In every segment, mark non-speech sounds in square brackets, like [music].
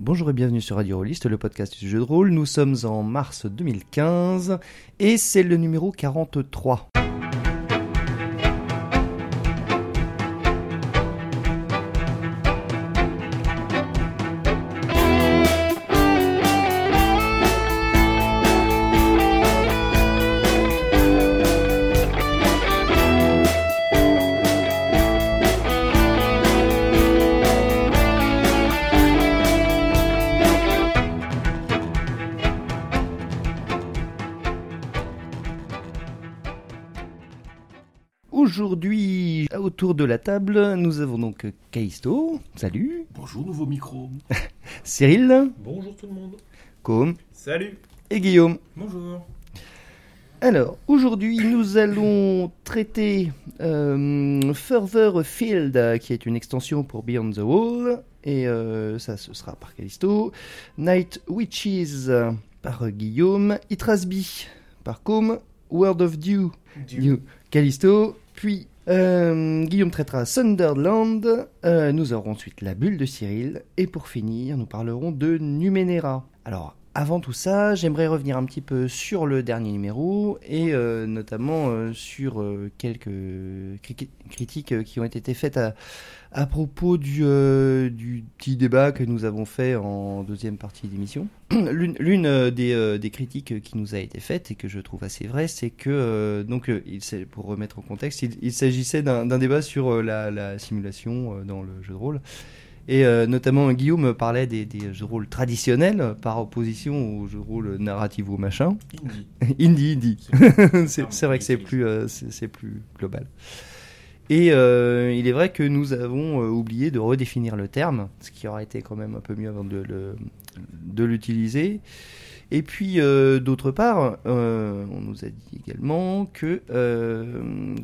Bonjour et bienvenue sur Radio Rolliste, le podcast du jeu de rôle. Nous sommes en mars 2015 et c'est le numéro 43. Table, nous avons donc Kaisto, salut, Bonjour, nouveau micro. [laughs] Cyril, Bonjour tout le monde. Com Salut. et Guillaume. Bonjour. Alors, aujourd'hui, nous allons traiter euh, Further Field, qui est une extension pour Beyond the Wall, et euh, ça, ce sera par Callisto. Night Witches par Guillaume. Itrasby par Com. World of Dew, Dew, Callisto. Puis, euh, Guillaume traitera Sunderland. Euh, nous aurons ensuite la bulle de Cyril. Et pour finir, nous parlerons de Numenera. Alors, avant tout ça, j'aimerais revenir un petit peu sur le dernier numéro et euh, notamment sur quelques cri- critiques qui ont été faites à, à propos du, euh, du petit débat que nous avons fait en deuxième partie d'émission. [clears throat] L'une l'une, euh, des, euh, des critiques qui nous a été faite et que je trouve assez vraie, c'est que, euh, donc, il, pour remettre en contexte, il, il s'agissait d'un d'un débat sur la, la simulation dans le jeu de rôle. Et notamment, Guillaume parlait des, des jeux de rôle traditionnels par opposition aux jeux de rôle narratifs ou machin. Indie. [laughs] Indie, indie. C'est- vrai [laughs] que c'est plus, c'est c'est plus global. Et euh, il est vrai que nous avons euh, oublié de redéfinir le terme, ce qui aurait été quand même un peu mieux avant de, le- de l'utiliser. Et puis, euh, d'autre part, on nous a dit également que,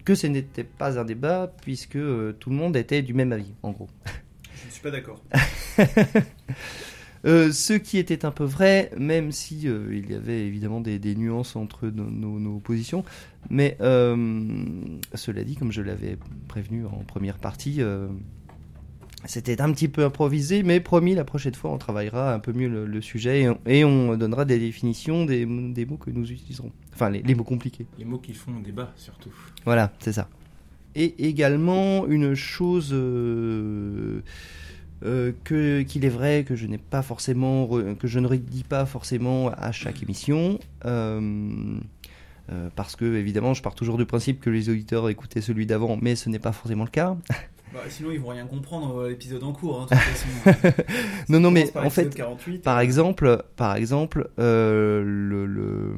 que ce n'était pas un débat, puisque tout le monde était du même avis, en gros. Je ne suis pas d'accord. [laughs] Euh, ce qui était un peu vrai, même si euh, il y avait évidemment des, des nuances entre nos, nos- nos positions. Mais euh, cela dit, comme je l'avais prévenu en première partie, c'était un petit peu improvisé, mais promis, la prochaine fois, on travaillera un peu mieux le, le sujet et on, et on donnera des définitions des, des mots que nous utiliserons. Enfin, les, les mots compliqués. Les mots qui font débat surtout. Voilà, c'est ça. Et également une chose euh, que qu'il est vrai que je n'ai pas forcément re- que je ne redis pas forcément à chaque émission. euh, euh, parce que évidemment je pars toujours du principe que les auditeurs écoutaient celui d'avant mais ce n'est pas forcément le cas [laughs] Bah, sinon, ils vont rien comprendre l'épisode en cours. hein, de toute [laughs] façon. non non On mais en fait l'épisode 48, Par exemple, par exemple, le, le-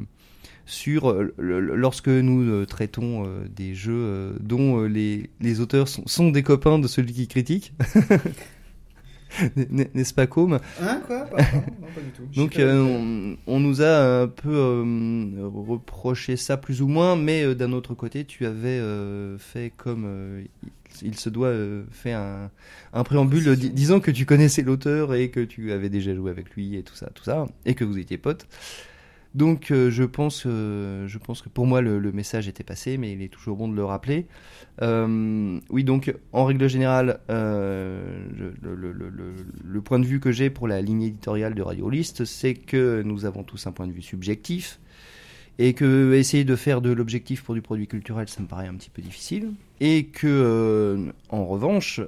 sur le- lorsque nous euh, traitons euh, des jeux euh, dont les, les auteurs sont, sont des copains de celui qui critique, [laughs] n'est-ce pas Com Hein, quoi? Non, pas du tout. Donc euh, on, on nous a un peu euh, reproché ça plus ou moins, mais euh, d'un autre côté, tu avais euh, fait comme euh, il, se doit euh, fait un, un préambule euh, di- disant que tu connaissais l'auteur et que tu avais déjà joué avec lui et tout ça, tout ça, et que vous étiez potes. Donc euh, je pense, euh, je pense que pour moi le, message était passé, mais il est toujours bon de le rappeler. Euh, oui, donc en règle générale, le, point de vue que j'ai pour la ligne éditoriale de Radio List, c'est que nous avons tous un point de vue subjectif et que essayer de faire de l'objectif pour du produit culturel, ça me paraît un petit peu difficile. Et que, en revanche,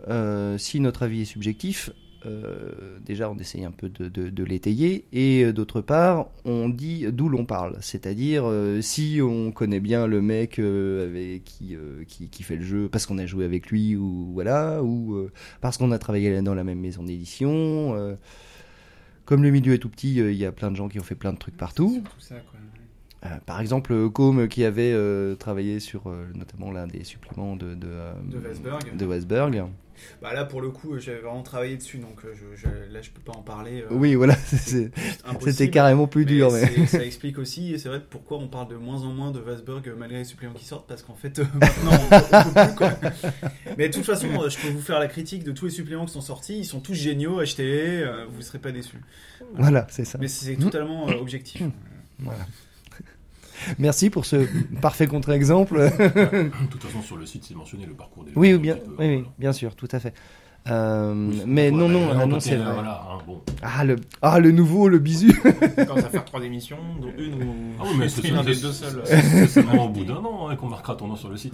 si notre avis est subjectif, euh, déjà on essaye un peu de, de- de l'étayer et euh, d'autre part on dit d'où l'on parle c'est-à-dire euh, si on connaît bien le mec euh, avec qui, qui qui fait le jeu parce qu'on a joué avec lui ou voilà ou parce qu'on a travaillé dans la même maison d'édition comme le milieu est tout petit il y a plein de gens qui ont fait plein de trucs partout ça, quoi. par exemple, euh, Com qui avait travaillé sur notamment l'un des suppléments de de, De Weisberg. Bah là, pour le coup, j'avais vraiment travaillé dessus, donc euh, je, je- là, je peux pas en parler. euh, Oui, voilà, [laughs] c'était carrément plus Mais dur. Mais... Ça explique aussi, et c'est vrai, pourquoi on parle de moins en moins de Weisberg euh, malgré les suppléments qui sortent, parce qu'en fait, euh, [laughs] maintenant, on, on peut plus, quoi. Mais de toute façon, euh, je peux vous faire la critique de tous les suppléments qui sont sortis, ils sont tous géniaux, achetez-les, euh, vous ne serez pas déçus. Voilà, c'est ça. Mais c'est totalement euh, objectif. Voilà. Merci pour ce parfait contre-exemple. [laughs] [laughs] De toute façon, sur le site, c'est mentionné le parcours des oui, bien, oui, oui, bien sûr, tout à fait. Euh, mais non, non, ah, non, côté, c'est euh, vrai. Voilà, hein, bon. Ah le, ah le nouveau, le bisu. On commence à faire trois émissions, dont une où Ah oui, mais c'est l'un des deux seuls. c'est seulement au bout [laughs] d'un an hein, qu'on marquera ton nom sur le site.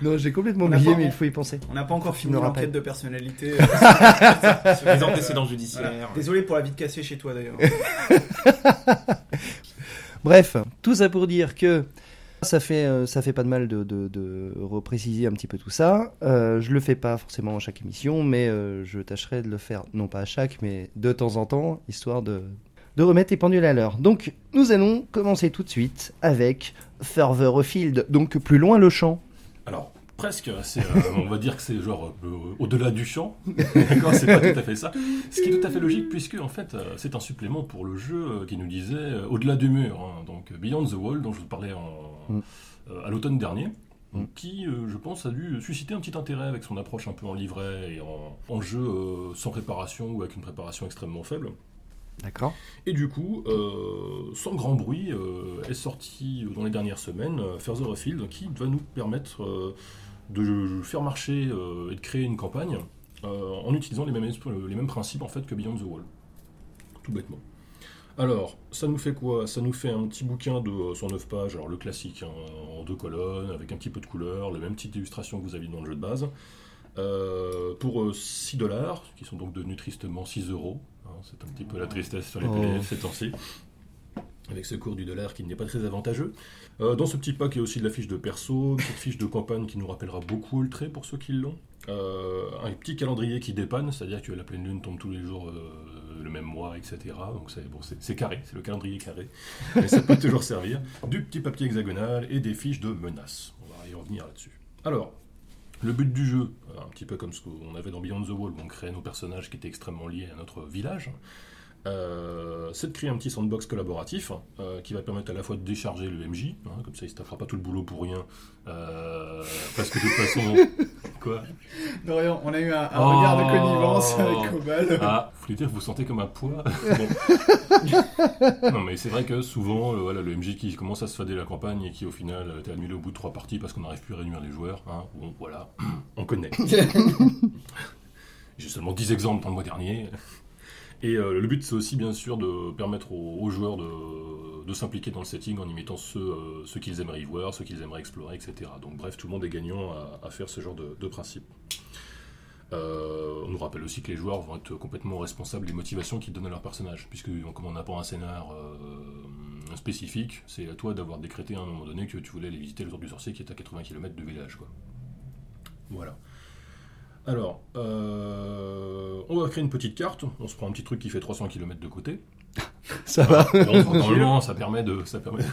non, j'ai complètement On oublié, pas- mais il faut y penser. On n'a pas encore fini l'enquête de personnalité. Sur les antécédents judiciaires. Voilà. Désolé pour la vie de cassée chez toi d'ailleurs. Bref, tout ça pour dire que ça fait, euh, ça fait pas de mal de, de, repréciser un petit peu tout ça. Euh, je le fais pas forcément à chaque émission, mais euh, je tâcherai de le faire, non pas à chaque, mais de temps en temps, histoire de, de remettre les pendules à l'heure. Donc, nous allons commencer tout de suite avec Further Afield, donc plus loin le champ. Alors, presque, c'est, euh, on va dire que c'est genre euh, au-delà du champ. [laughs] D'accord, c'est pas tout à fait ça. Ce qui est tout à fait logique, puisque en fait, euh, c'est un supplément pour le jeu qui nous disait au-delà du mur. hein. donc, Beyond the Wall, dont je vous parlais en, Mm. à l'automne dernier. Mm. Qui, je pense, a dû susciter un petit intérêt avec son approche un peu en livret et en, en jeu sans préparation ou avec une préparation extrêmement faible. D'accord. Et du coup, euh, sans grand bruit, euh, est sorti dans les dernières semaines euh, Further Afield qui va nous permettre de faire marcher euh, et de créer une campagne euh, en utilisant les mêmes, esp- les mêmes principes en fait que Beyond the Wall. Tout bêtement. Alors, ça nous fait quoi? Ça nous fait un petit bouquin de euh, 109 pages, alors le classique, hein, en deux colonnes, avec un petit peu de couleur, le même type d'illustration que vous aviez dans le jeu de base, euh, pour euh, 6 dollars, qui sont donc devenus tristement 6 euros. hein, c'est un petit peu la tristesse sur les Oh. PDF ces temps-ci. Avec ce cours du dollar qui n'est pas très avantageux. Euh, dans ce petit pack, il y a aussi de la fiche de perso, une petite fiche de campagne qui nous rappellera beaucoup Ultra pour ceux qui l'ont. Euh, un petit calendrier qui dépanne, c'est-à-dire que la pleine lune tombe tous les jours euh, le même mois, etc. Donc c'est bon, carré, c'est le calendrier carré, mais ça peut [laughs] toujours servir. Du petit papier hexagonal et des fiches de menaces. On va y revenir là-dessus. Alors, le but du jeu, un petit peu comme ce qu'on avait dans Beyond the Wall, on créait nos personnages qui étaient extrêmement liés à notre village, euh, c'est de créer un petit sandbox collaboratif euh, qui va permettre à la fois de décharger le MJ, hein, comme ça il ne se pas tout le boulot pour rien, euh, parce que de toute façon... [laughs] Quoi Dorian, on a eu un, un Oh. regard de connivence avec Cobal. Ah, vous voulez dire que vous sentez comme un poids [laughs] Bon. Non mais c'est vrai que souvent, voilà, le MJ qui commence à se fader la campagne et qui au final t'est annulé au bout de trois parties parce qu'on n'arrive plus à réunir les joueurs, hein, bon voilà, [clears throat] on connaît. [laughs] J'ai seulement 10 exemples dans le mois dernier. Et euh, le but, c'est aussi bien sûr de permettre aux, joueurs de, de s'impliquer dans le setting en imitant ceux, euh, ceux qu'ils aimeraient y voir, ceux qu'ils aimeraient explorer, etc. Donc bref, tout le monde est gagnant à, faire ce genre de, de principe. Euh, on nous rappelle aussi que les joueurs vont être complètement responsables des motivations qu'ils donnent à leur personnage, puisque comme on n'a pas un scénar spécifique, c'est à toi d'avoir décrété à un moment donné que tu voulais aller visiter le tour du sorcier qui est à 80 km du village. Quoi. Voilà. Alors, euh, on va créer une petite carte. On se prend un petit truc qui fait 300 km de côté. Ça va. Bon, normalement, ça permet de, ça permet.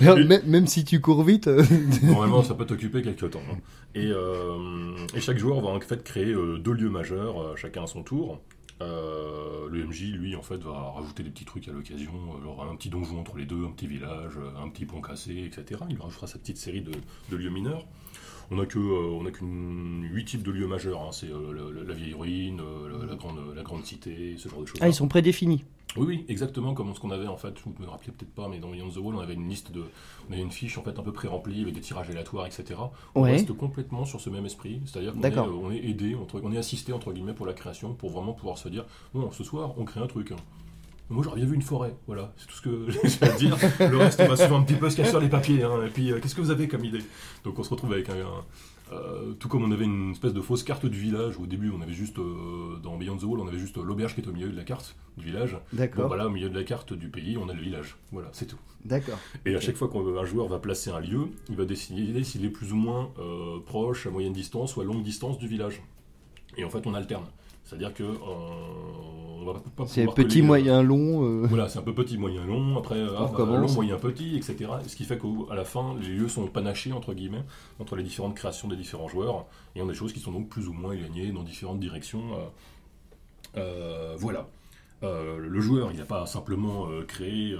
[laughs] même, même si tu cours vite. euh, [laughs] Normalement, ça peut t'occuper quelques temps. hein. Et, euh, et chaque joueur va en fait créer deux lieux majeurs, chacun à son tour. Euh, le MJ, lui, en fait, va rajouter des petits trucs à l'occasion, genre un petit donjon entre les deux, un petit village, un petit pont cassé, etc. Il rajoutera sa petite série de, de lieux mineurs. On n'a que, euh, on a qu'une huit types de lieux majeurs. hein. C'est euh, le- la vieille ruine, euh, la, la grande, la grande cité, ce genre de choses. Ah, ils sont prédéfinis. Oui, oui, exactement comme ce qu'on avait en fait, vous me rappelez peut-être pas, mais dans Beyond the Wall, on avait une liste de. On avait une fiche en fait un peu pré-remplie avec des tirages aléatoires, etc. On Ouais. reste complètement sur ce même esprit, c'est-à-dire qu'on est, on est aidé, on est assisté entre guillemets pour la création, pour vraiment pouvoir se dire bon, ce soir, on crée un truc. hein. Moi, j'aurais bien vu une forêt, voilà, c'est tout ce que [laughs] j'ai à dire. Le reste, on va souvent un petit peu se cacher sur les papiers. hein. Et puis, euh, qu'est-ce que vous avez comme idée? Donc, on se retrouve avec un. un- euh, tout comme on avait une espèce de fausse carte du village, au début on avait juste, euh, dans Beyond the Wall, on avait juste l'auberge qui était au milieu de la carte du village. Bon, D'accord. voilà, au milieu de la carte du pays, on a le village. Voilà, c'est tout. D'accord. Et à chaque fois qu'un joueur va placer un lieu, il va décider s'il est plus ou moins proche, à moyenne distance ou à longue distance du village. Et en fait, on alterne. C'est-à-dire que euh, on va pas C'est petit, euh, moyen, long. euh, Voilà, c'est un peu petit, moyen, long. Après, ah, bah, long, moyen, petit, etc. Ce qui fait qu'à la fin, les lieux sont panachés, entre guillemets, entre les différentes créations des différents joueurs. Et on a des choses qui sont donc plus ou moins éloignées dans différentes directions. euh, voilà. Euh, le joueur, il n'a pas simplement créé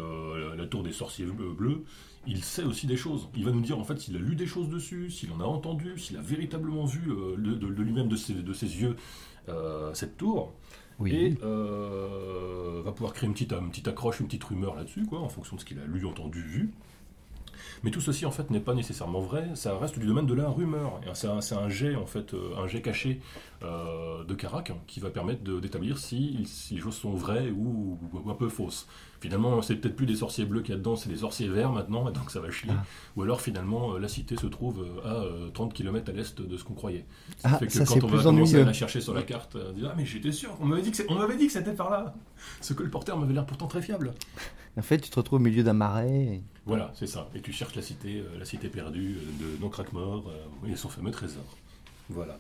la tour des sorciers bleus, il sait aussi des choses. Il va nous dire en fait s'il a lu des choses dessus, s'il en a entendu, s'il a véritablement vu de, de- de lui-même, de ses, de ses yeux, cette tour. Oui. Et euh, va pouvoir créer une petite, une petite accroche, une petite rumeur là-dessus, quoi, en fonction de ce qu'il a lu, entendu, vu. Mais tout ceci en fait n'est pas nécessairement vrai, ça reste du domaine de la rumeur. C'est un, jet en fait, euh, un jet caché euh, de Carac qui va permettre d'établir si, si les choses sont vraies ou, ou un peu fausses. Finalement, c'est peut-être plus des sorciers bleus qu'il y a dedans, c'est des sorciers verts maintenant, et donc ça va chier. Ah. Ou alors finalement, euh, la cité se trouve à euh, 30 km à l'est de ce qu'on croyait. Ça Ah, fait que ça, quand on va commencer ennuyeux. à la chercher sur la carte, on dit Ah, mais j'étais sûr, on m'avait dit que c'est- on m'avait dit que c'était par là. Ce colporteur m'avait l'air pourtant très fiable. En fait, tu te retrouves au milieu d'un marais. Voilà, c'est ça. Et tu cherches la cité, euh, la cité perdue euh, de Nonkrakmor euh, et son fameux trésor. Voilà.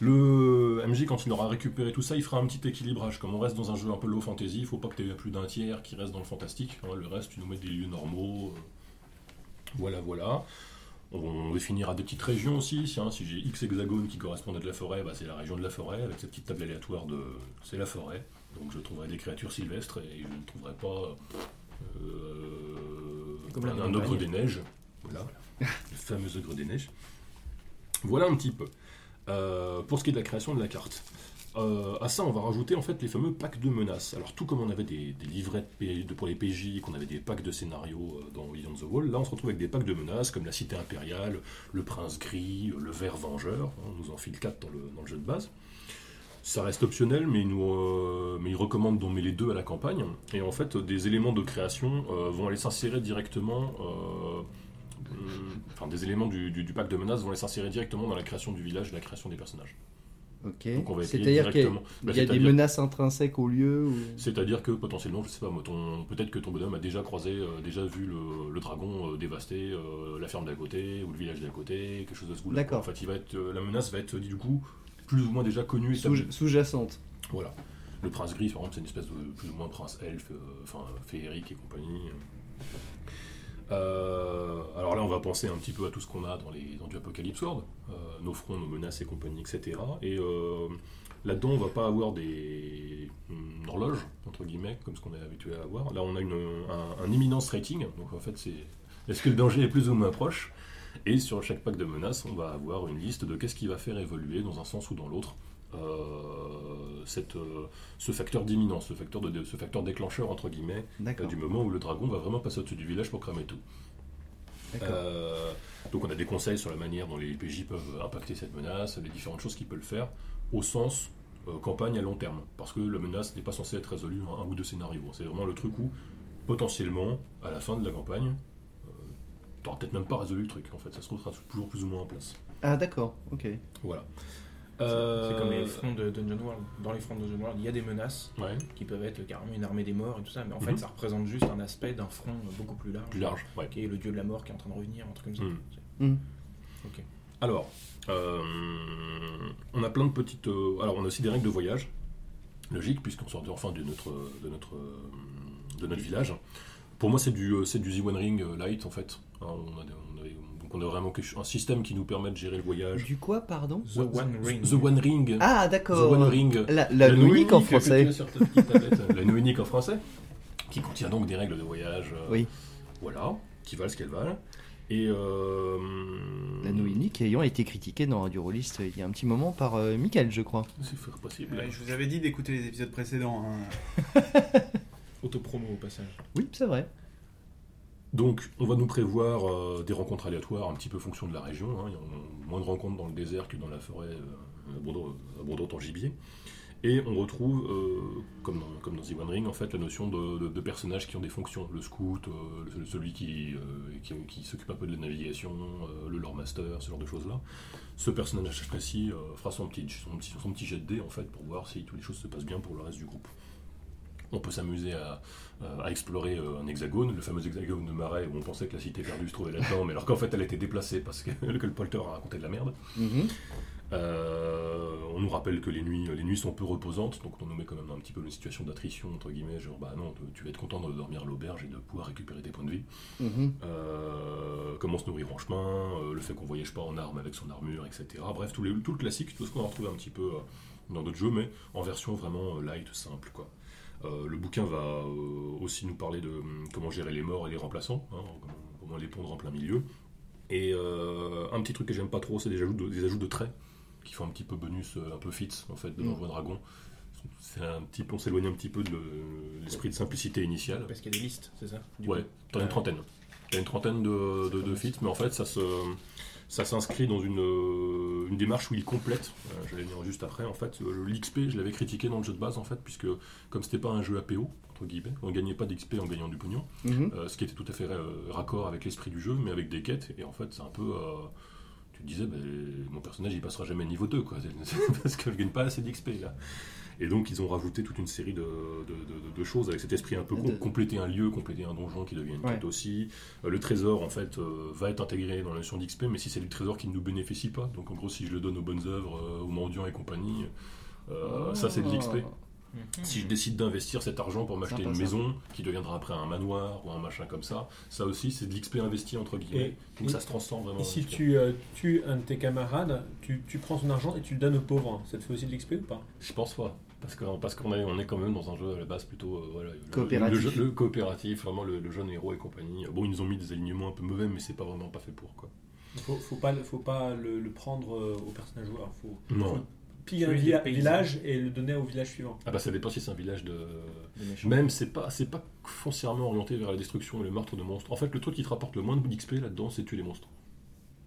Le MJ, quand il aura récupéré tout ça, il fera un petit équilibrage. Comme on reste dans un jeu un peu low fantasy, il faut pas que tu aies plus d'un tiers qui reste dans le fantastique. hein. Le reste, tu nous mets des lieux normaux. Voilà, voilà. On définira des petites régions aussi. Tiens, si j'ai X hexagones qui correspondent à de la forêt, bah, c'est la région de la forêt, avec cette petite table aléatoire de. C'est la forêt. Donc je trouverai des créatures sylvestres et je ne trouverai pas. Euh, Comme un, ogre des neiges. Voilà. [laughs] le fameux ogre des neiges. Voilà un petit peu. Euh, pour ce qui est de la création de la carte. Euh, à ça, on va rajouter en fait les fameux packs de menaces. Alors, tout comme on avait des, des livrets de pour les PJ, qu'on avait des packs de scénarios euh, dans Beyond the Wall, là on se retrouve avec des packs de menaces comme la Cité Impériale, le Prince Gris, le Vert Vengeur. on nous en file 4 dans le, dans le jeu de base. Ça reste optionnel, mais il, nous, euh, mais il recommande d'en mêler deux à la campagne. Et en fait, des éléments de création euh, vont aller s'insérer directement. euh, Enfin, des éléments du, du- du pack de menaces vont aller s'insérer directement dans la création du village et la création des personnages. Ok. Donc on va essayer C'est-à-dire qu'il y a, Bah, y a des c'est-à-dire- menaces intrinsèques au lieu ou... C'est-à-dire que potentiellement, je sais pas, peut-être que ton bonhomme a déjà croisé, euh, déjà vu le, le dragon euh, dévaster euh, la ferme d'à côté ou le village d'à côté, quelque chose de ce goût-là. D'accord. En fait, il va être, la menace va être du coup plus ou moins déjà connue. Sous-. Sous-jacente. Voilà. Le prince gris, par exemple, c'est une espèce de plus ou moins prince elfe, euh, enfin féerique et compagnie. Euh, alors là, on va penser un petit peu à tout ce qu'on a dans, les, dans du Apocalypse World, euh, nos fronts, nos menaces et compagnie, etc. Et euh, là-dedans, on va pas avoir des une horloge entre guillemets comme ce qu'on est habitué à avoir. Là, on a une, un, un imminence rating. Donc en fait, c'est est-ce que le danger est plus ou moins proche? Et sur chaque pack de menaces, on va avoir une liste de qu'est-ce qui va faire évoluer dans un sens ou dans l'autre euh, cette, euh, ce facteur d'imminence, ce facteur, de, ce facteur déclencheur, entre guillemets, euh, du moment où le dragon va vraiment passer au-dessus du village pour cramer tout. Donc on a des conseils sur la manière dont les PJ peuvent impacter cette menace, les différentes choses qu'ils peuvent faire, au sens campagne à long terme. Parce que la menace n'est pas censée être résolue en un ou deux scénarios. C'est vraiment le truc où, potentiellement, à la fin de la campagne, t'auras peut-être même pas résolu le truc, en fait. Ça se trouve, sera toujours plus ou moins en place. Ah d'accord. Ok. Voilà. C'est Euh, comme les fronts de Dungeon World. Dans les fronts de Dungeon World, il y a des menaces Ouais, qui peuvent être carrément une armée des morts et tout ça, mais en Mhm. fait, ça représente juste un aspect d'un front beaucoup plus large. plus large. Ouais. Qui est le dieu de la mort qui est en train de revenir, un truc comme ça. Mhm. Hmm. Alors, euh, on a plein de petites. euh, alors, on a aussi des règles de voyage, logique, puisqu'on sort de- enfin de notre, de notre, euh, de notre village. Pour moi, c'est du, euh, c'est du Z1 Ring euh, Light, en fait. Hein, on, a, des- on a- donc, on a vraiment quelque- un système qui nous permet de gérer le voyage. Du quoi, pardon The One Ring. The One Ring. Ah The d'accord. One Ring. La, la Noénique en français. la Noénique en français, qui contient donc des règles de voyage. euh, Oui. Voilà, qui valent ce qu'elles valent. Et. euh, La Noénique ayant été critiquée dans Radio Rollist il y a un petit moment par euh, Michael, je crois. C'est fort possible. Ouais, je vous avais dit d'écouter les épisodes précédents. hein. [laughs] Autopromo au passage. Oui, c'est vrai. Donc, on va nous prévoir euh, des rencontres aléatoires un petit peu fonction de la région. hein. Il y a moins de rencontres dans le désert que dans la forêt euh, abondante- en gibier. Et on retrouve, euh, comme, dans, comme dans The en fait, la notion de, personnages qui ont des fonctions. Le scout, euh, celui qui, s'occupe un peu de la navigation, le lore master, ce genre de choses-là. Ce personnage précis fera son petit, son, son petit jet de dés, en fait, pour voir si toutes les choses se passent bien pour le reste du groupe. On peut s'amuser à, euh, à explorer euh, un hexagone, le fameux hexagone de Marais où on pensait que la cité perdue se trouvait là-dedans, mais alors qu'en fait elle a été déplacée parce que, que [laughs] le polter a raconté de la merde. Mhm. Euh, on nous rappelle que les nuits, les nuits sont peu reposantes, donc on nous met quand même dans un petit peu une situation d'attrition, entre guillemets, genre bah non, tu vas être content de dormir à l'auberge et de pouvoir récupérer tes points de vie. Mhm. Euh, comment se nourrir en chemin, euh, le fait qu'on voyage pas en armes avec son armure, etc. Bref, tout, les, tout le classique, tout ce qu'on a retrouvé un petit peu dans d'autres jeux, mais en version vraiment light, simple, quoi. Euh, le bouquin va euh, aussi nous parler de hum, comment gérer les morts et les remplaçants, hein, comment, les pondre en plein milieu. Et euh, un petit truc que j'aime pas trop, c'est des ajouts de, des ajouts de traits qui font un petit peu bonus, un peu fit en fait de Mm. l'envoi dragon. C'est un petit peu, on s'éloigne un petit peu de le- l'esprit de simplicité initiale. Parce qu'il y a des listes, c'est ça du Ouais, t'en as une trentaine. Il y a une trentaine de, de, de feats, mais en fait, ça se. Ça s'inscrit dans une, euh, une démarche où il complète. Euh, J'allais dire juste après. En fait, euh, l'XP, je l'avais critiqué dans le jeu de base, en fait, puisque comme c'était pas un jeu APO, entre guillemets, on gagnait pas d'XP en gagnant du pognon. Mhm. Euh, ce qui était tout à fait euh, raccord avec l'esprit du jeu, mais avec des quêtes. Et en fait, c'est un peu. tu te disais, ben, mon personnage il passera jamais niveau 2, quoi, [laughs] parce que je gagne pas assez d'XP là. Et donc, ils ont rajouté toute une série de, de- de- de choses avec cet esprit un peu com- compléter un lieu, compléter un donjon qui devient une Ouais. quête aussi. Euh, le trésor, en fait, euh, va être intégré dans la notion d'XP, mais si c'est le trésor qui ne nous bénéficie pas, donc en gros, si je le donne aux bonnes œuvres, euh, aux mendiants et compagnie, euh, ça c'est de l'XP. Si je décide d'investir cet argent pour m'acheter une maison qui deviendra après un manoir ou un machin comme ça, ça aussi c'est de l'XP investi entre guillemets. Et- Donc et- ça se transforme vraiment. Et si XP. tu euh, tues un de tes camarades, tu, tu prends son argent et tu le donnes aux pauvres, ça te fait aussi de l'XP ou pas? Je pense pas. Parce qu'on parce qu'on est, on est quand même dans un jeu à la base plutôt euh, voilà, le- Coopératif. Le, jeu- le coopératif, vraiment le, le jeune héros et compagnie. Bon, ils nous ont mis des alignements un peu mauvais, mais c'est pas vraiment pas fait pour quoi. faut, faut pas, faut pas le, le prendre euh, au personnage joueur. Faut Non. faut piller un villa- village et le donner au village suivant. Ah bah ça dépend si c'est un village de. Même c'est pas c'est pas foncièrement orienté vers la destruction et le meurtre de monstres. En fait, le truc qui te rapporte le moins d'XP là-dedans, c'est tuer les monstres.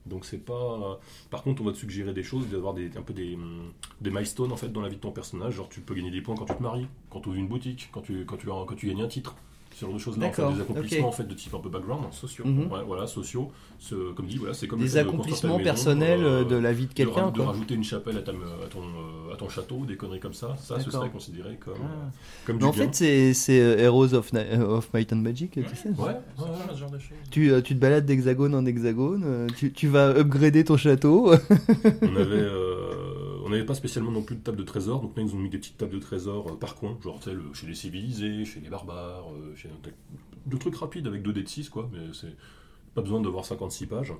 Donc c'est pas. Par contre, on va te suggérer des choses, d'avoir des, un peu des, des milestones en fait dans la vie de ton personnage. Genre tu peux gagner des points quand tu te maries, quand tu ouvres une boutique, quand tu quand tu quand tu gagnes un titre. Ce genre de choses là, en fait, des accomplissements ok. en fait de type un peu background. sociaux. Mhm. Ouais, voilà, sociaux. Ce, comme dit, voilà, c'est comme Des de accomplissements maison, personnels euh, euh, de la vie de de, quelqu'un. ra- de quoi. rajouter une chapelle à, ta- à ton, euh, à ton château, des conneries comme ça, ça ce serait considéré comme, Ah. euh, comme Mais du en bien. fait, c'est c'est, Heroes of, of Might and Magic, tu sais. Ouais, ouais, ouais. ce genre de choses. Tu, euh, tu te balades d'hexagone en hexagone, tu, tu vas upgrader ton château. on avait, euh, on n'avait pas spécialement non plus de table de trésor, donc là ils ont mis des petites tables de trésor euh, par coin, genre le- chez les civilisés, chez les barbares, euh, chez de trucs rapides avec 2 dés de 6 quoi, mais c'est pas besoin d'avoir 56 pages.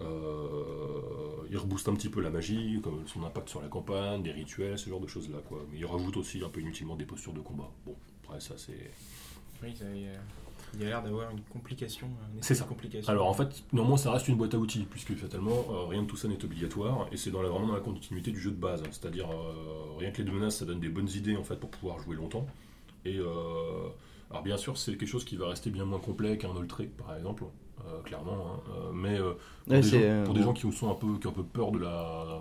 Euh, il rebooste un petit peu la magie, comme son impact sur la campagne, des rituels, ce genre de choses là quoi. Mais il rajoute aussi un peu inutilement des postures de combat. Bon, après ça c'est. Oui, ça y est. Il y a l'air d'avoir une complication. C'est ça. complication. Alors en fait, néanmoins, ça reste une boîte à outils, puisque fatalement, euh, rien de tout ça n'est obligatoire, et c'est dans la, vraiment dans la continuité du jeu de base. C'est-à-dire, euh, rien que les deux menaces, ça donne des bonnes idées en fait pour pouvoir jouer longtemps. Et euh, alors bien sûr, c'est quelque chose qui va rester bien moins complet qu'un Old Trick, par exemple, euh, clairement. hein. Mais euh, pour, Ouais, des, gens, euh, pour des gens qui sont un peu, qui ont un peu peur de la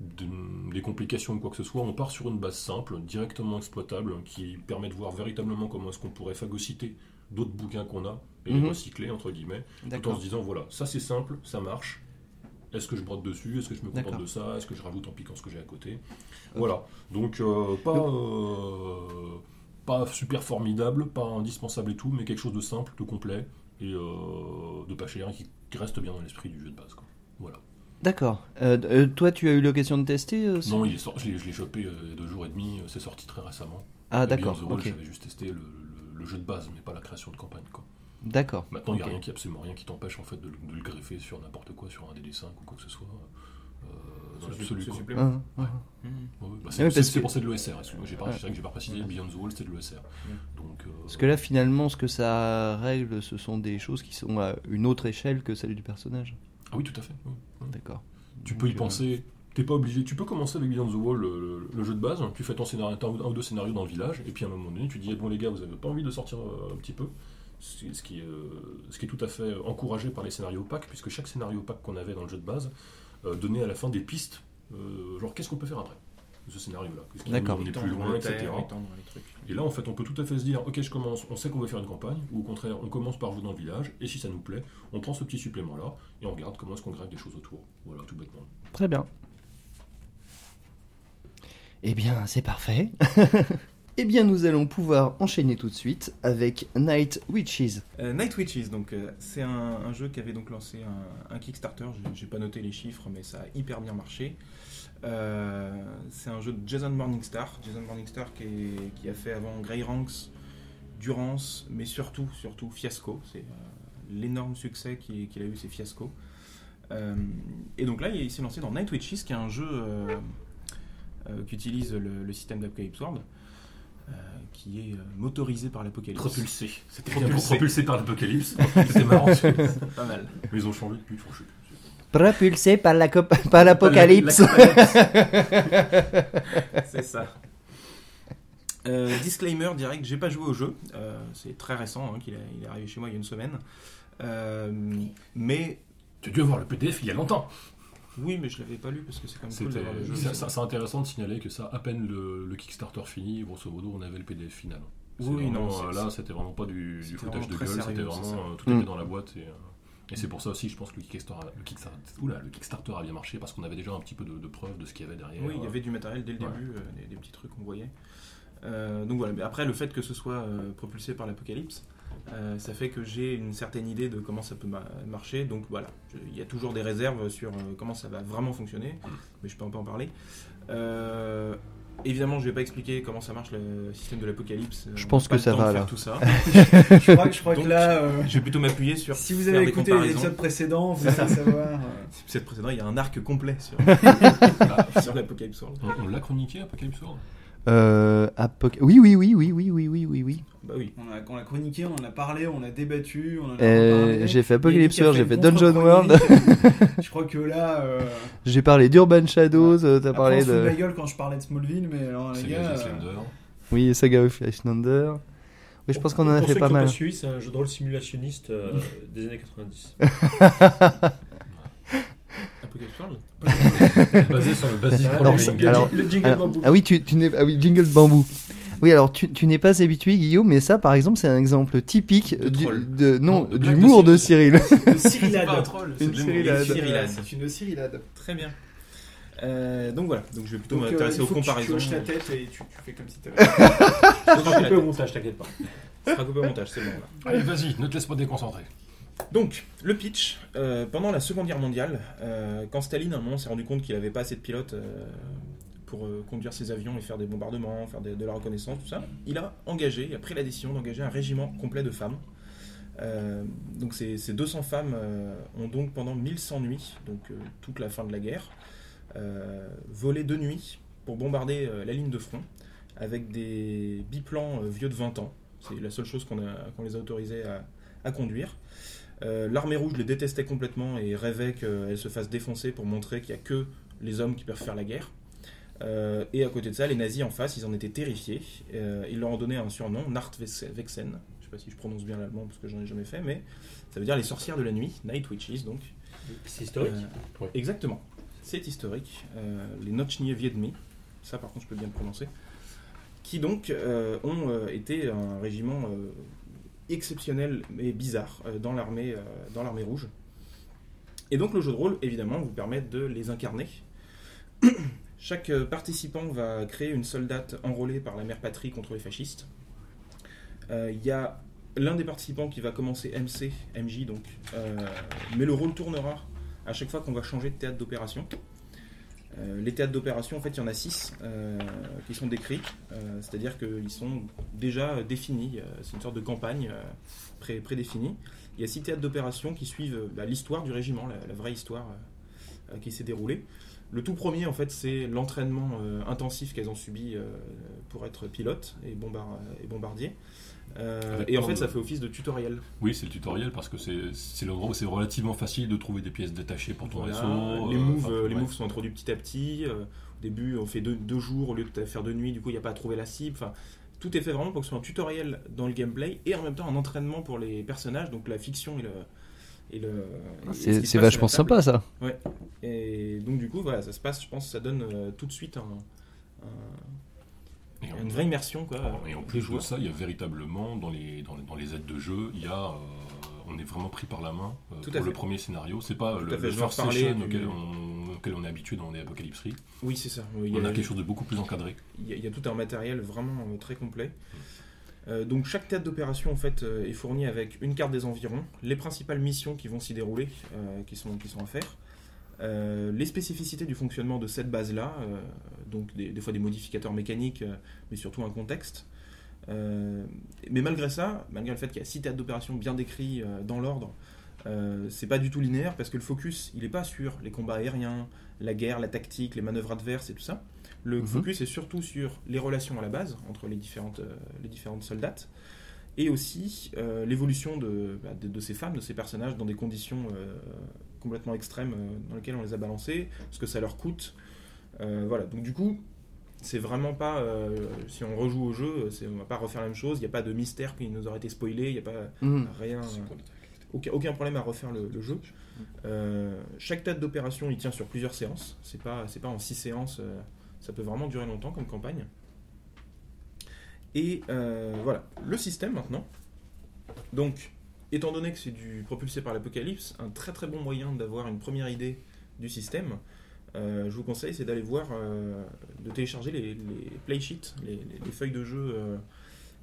de- des complications ou quoi que ce soit, on part sur une base simple, directement exploitable, qui permet de voir véritablement comment est-ce qu'on pourrait phagocyter d'autres bouquins qu'on a et les Mhm. recycler entre guillemets tout en se disant voilà, ça c'est simple, ça marche. Est-ce que je brode dessus Est-ce que je me contente de ça Est-ce que je rajoute en piquant ce que j'ai à côté? Voilà. Donc euh, pas euh, pas super formidable, pas indispensable et tout, mais quelque chose de simple, de complet et euh, de pas cher et qui, qui reste bien dans l'esprit du jeu de base. Quoi. Voilà. D'accord. Toi, tu as eu l'occasion de tester Non, il est sorti, je l'ai- chopé il y a deux jours et demi. C'est sorti très récemment. Ah, d'accord. Beyond the Wall, Ok. J'avais juste testé le, le- jeu de base, mais pas la création de campagne. Quoi. D'accord. Maintenant, il n'y a rien qui, absolument rien qui t'empêche en fait de, le- de le greffer sur n'importe quoi, sur un DD5 ou quoi que ce soit. euh, dans Ce- l'absolu, ce quoi. supplément. Ah. Ouais, ouais, bah, Ouais, c'est que- pour ça de Ouais. C'est vrai que j'ai pas précisé, Beyond the Wall c'était de l'ESR. Donc, euh, Parce que là, finalement, ce que ça règle, ce sont des choses qui sont à une autre échelle que celle du personnage. Ah oui, tout à fait. D'accord. Tu Donc, peux y euh, penser. T'es pas obligé. Tu peux commencer avec Beyond the Wall, le, le- le jeu de base. Tu fais ton scénario, un ou deux scénarios dans le village, et puis à un moment donné, tu dis bon les gars, vous avez pas envie de sortir euh, un petit peu. Ce ce qui, est, euh, ce qui est tout à fait encouragé par les scénarios opaques, puisque chaque scénario opaque qu'on avait dans le jeu de base euh, donnait à la fin des pistes. euh, genre qu'est-ce qu'on peut faire après ce scénario-là? D'accord. emmener plus Étendre loin, etc. Et là, en fait, on peut tout à fait se dire, ok, je commence, on sait qu'on va faire une campagne, ou au contraire, on commence par jouer dans le village, et si ça nous plaît, on prend ce petit supplément-là, et on regarde comment est-ce qu'on grève des choses autour. Voilà, tout bêtement. Très bien. Eh bien, c'est parfait. [laughs] eh bien, nous allons pouvoir enchaîner tout de suite avec Night Witches. Euh, Night Witches, donc euh, c'est un, un jeu qui avait donc lancé un, un Kickstarter. J'ai- pas noté les chiffres, mais ça a hyper bien marché. Euh, c'est un jeu de Jason Morningstar. Jason Morningstar qui, est- qui a fait avant Grey Ranks, Durance, mais surtout, surtout Fiasco. C'est euh, l'énorme succès qu'il a eu, c'est Fiasco. Euh, et donc là, il s'est lancé dans Night Witches, qui est un jeu euh, euh, qui utilise le, le système d'Apocalypse World, euh, qui est euh, motorisé par l'apocalypse. Propulsé. C'était Propulsé. propulsé. propulsé par l'apocalypse. [laughs] C'est marrant. Mais Pas mal. [laughs] ils ont changé depuis, je. Propulsé par la cop- par l'apocalypse. [laughs] C'est ça. Euh, disclaimer direct, j'ai pas joué au jeu. Euh, c'est très récent, hein, qu'il il est arrivé chez moi il y a une semaine. Euh, mais Tu as dû avoir le PDF il y a longtemps. Oui, mais je l'avais pas lu parce que c'est quand même cool C'était- d'avoir le jeu. C'est intéressant de signaler que ça, à peine le, le Kickstarter fini, grosso modo, on avait le PDF final. Oui, vraiment, non, euh, là, c'était vraiment pas du, du foutage de gueule, c'était vraiment euh, tout Mm. était dans la boîte et, euh, et c'est pour ça aussi, je pense que le Kickstarter, le Kickstarter, oula, le Kickstarter a bien marché parce qu'on avait déjà un petit peu de, de preuves de ce qu'il y avait derrière. Oui, il y avait du matériel dès le Ouais. début, euh, des, des petits trucs qu'on voyait. Euh, donc voilà, mais après le fait que ce soit euh, propulsé par l'apocalypse, euh, ça fait que j'ai une certaine idée de comment ça peut ma- marcher. Donc voilà, il y a toujours des réserves sur euh, comment ça va vraiment fonctionner, mais je peux un peu en parler. Euh, évidemment, je vais pas expliquer comment ça marche le système de l'apocalypse. Je pense que ça va, là. tout ça. [laughs] je crois, je crois Donc, que là, euh, je vais plutôt m'appuyer sur. si vous avez écouté les épisodes précédents, vous allez [laughs] savoir. Cet précédent, il y a un arc complet sur, [laughs] sur l'apocalypse World. On, on l'a chroniqué, Apocalypse World? Euh, Apoc- Oui, oui, oui, oui, oui, oui, oui, oui, oui. Bah oui. on a, on a chroniqué, on en a parlé, on a débattu. On en a Euh, j'ai fait Apocalypse World, j'ai fait Dungeon World, [laughs] je crois que là, euh, j'ai parlé d'Urban Shadows, euh, t'as après, parlé on se de la gueule quand je parlais de Smallville, mais alors les C'est gars, euh. Oui, Saga of Icelander. Oui, je pense qu'on en a Pour fait ceux pas qui mal. suivi, c'est un jeu de rôle simulationniste euh, [laughs] des années 90. [laughs] [laughs] Basé sur le basique Alors, alors- le jingle Alors- bambou. ah oui, tu, tu n'es... ah oui, jingle bambou. Oui, alors tu, tu n'es pas habitué, Guillaume, mais ça, par exemple, c'est un exemple typique De du, de, non, Non, d'humour de de Cyril. de C'est pas un Cyrilade. [laughs] troll, Une. Cyrilade. Cyrilade. C'est une Cyrilade. Très bien. Euh, donc voilà, donc je vais plutôt euh, m'intéresser aux comparaisons. Tu la tête et tu, tu fais comme si t'avais. Ça sera coupé au montage, t'inquiète pas. Ça sera coupé au montage, c'est bon là. Allez, vas-y, ne te laisse pas déconcentrer. Donc, le pitch, euh, pendant la Seconde Guerre mondiale, euh, quand Staline, à un moment, s'est rendu compte qu'il n'avait pas assez de pilotes euh, pour conduire ses avions et faire des bombardements, faire de la reconnaissance, tout ça, il a engagé, il a pris la décision d'engager un régiment complet de femmes. Donc ces, ces 200 femmes ont donc pendant 1100 nuits, donc toute la fin de la guerre, volé de nuit pour bombarder la ligne de front avec des biplans vieux de 20 ans. C'est la seule chose qu'on les a autorisés à conduire. Euh, L'armée rouge les détestait complètement et rêvait qu'elles se fassent défoncer pour montrer qu'il n'y a que les hommes qui peuvent faire la guerre. Euh, et à côté de ça, les nazis en face, ils en étaient terrifiés. Euh, ils leur ont donné un surnom, Nachtwechsen. Je ne sais pas si je prononce bien l'allemand parce que j'en ai jamais fait, mais ça veut dire les sorcières de la nuit, Night Witches donc. C'est historique. Ouais. Exactement. C'est historique. Les Nochnije Wiedmi, ça par contre je peux bien le prononcer, qui donc ont été un régiment exceptionnel et bizarre euh, dans l'armée euh, dans l'armée rouge. Et donc le jeu de rôle, évidemment, vous permet de les incarner. [clears throat] Chaque euh, participant va créer une soldate enrôlée par la mère patrie contre les fascistes. Il y a l'un des participants qui va commencer MC, MJ donc, mais le rôle tournera à chaque fois qu'on va changer de théâtre d'opération. Euh, les théâtres d'opération, en fait, il y en a six euh, qui sont décrits, euh, c'est-à-dire qu'ils sont déjà définis. c'est une sorte de campagne pré- prédéfinie. Il y a six théâtres d'opération qui suivent bah, l'histoire du régiment, la, vraie histoire qui s'est déroulée. Le tout premier, en fait, c'est l'entraînement intensif qu'elles ont subi pour être pilotes et bombardiers. Euh, et en fait, de- ça fait office de tutoriel. Oui, c'est le tutoriel parce que c'est relativement facile de trouver des pièces détachées pour ton Voilà, les euh, moves, enfin, euh, les ouais. moves sont introduits petit à petit. euh, au début, on fait deux, deux jours au lieu de faire de nuit. Du coup, il n'y a pas à trouver la cible. Enfin, tout est fait vraiment pour que ce soit un tutoriel dans le gameplay et en même temps un entraînement pour les personnages, donc la fiction et le. Ce C'est vachement sympa, ça. Et donc, du coup, voilà, ça se passe, je pense, ça donne euh, tout de suite un- Et une vraie immersion. Quoi, Et en plus de ça, il y a véritablement dans les, dans, les- dans les aides de jeu, il y a, euh, on est vraiment pris par la main euh, Tout pour fait. le premier scénario. C'est pas Tout le, le first session du- auquel on, auquel on est habitué dans les Apocalypse. Oui, c'est ça. On a- a quelque chose de beaucoup plus encadré. Il y, a, il y a tout un matériel vraiment euh, très complet. Euh, donc chaque théâtre d'opération en fait est fourni avec une carte des environs, les principales missions qui vont s'y dérouler, qui, sont, qui sont à faire, euh, les spécificités du fonctionnement de cette base-là, euh, donc des, des fois des modificateurs mécaniques, euh, mais surtout un contexte. Mais malgré ça, malgré le fait qu'il y a six théâtres d'opération bien décrits dans l'ordre, c'est pas du tout linéaire parce que le focus il est pas sur les combats aériens, la guerre, la tactique, les manœuvres adverses et tout ça. Le Mhm. focus est surtout sur les relations à la base entre les différentes, les différentes soldates et aussi l'évolution de, bah, de, de ces femmes, de ces personnages dans des conditions complètement extrêmes euh, dans lesquelles on les a balancés, ce que ça leur coûte. Euh, voilà, donc du coup, c'est vraiment pas. euh, si on rejoue au jeu, c'est- on va pas refaire la même chose, il n'y a pas de mystère qui nous aurait été spoilé, il n'y a pas Mm. rien. aucun, aucun problème à refaire le, le jeu. Euh, chaque tête d'opération, il tient sur plusieurs séances. C'est pas, c'est pas en six séances. euh, ça peut vraiment durer longtemps comme campagne. Et euh, voilà, le système maintenant. Donc, étant donné que c'est du propulsé par l'apocalypse, un très très bon moyen d'avoir une première idée du système, euh, je vous conseille, c'est d'aller voir, euh, de télécharger les, les playsheets, les, les- les feuilles de jeu. euh,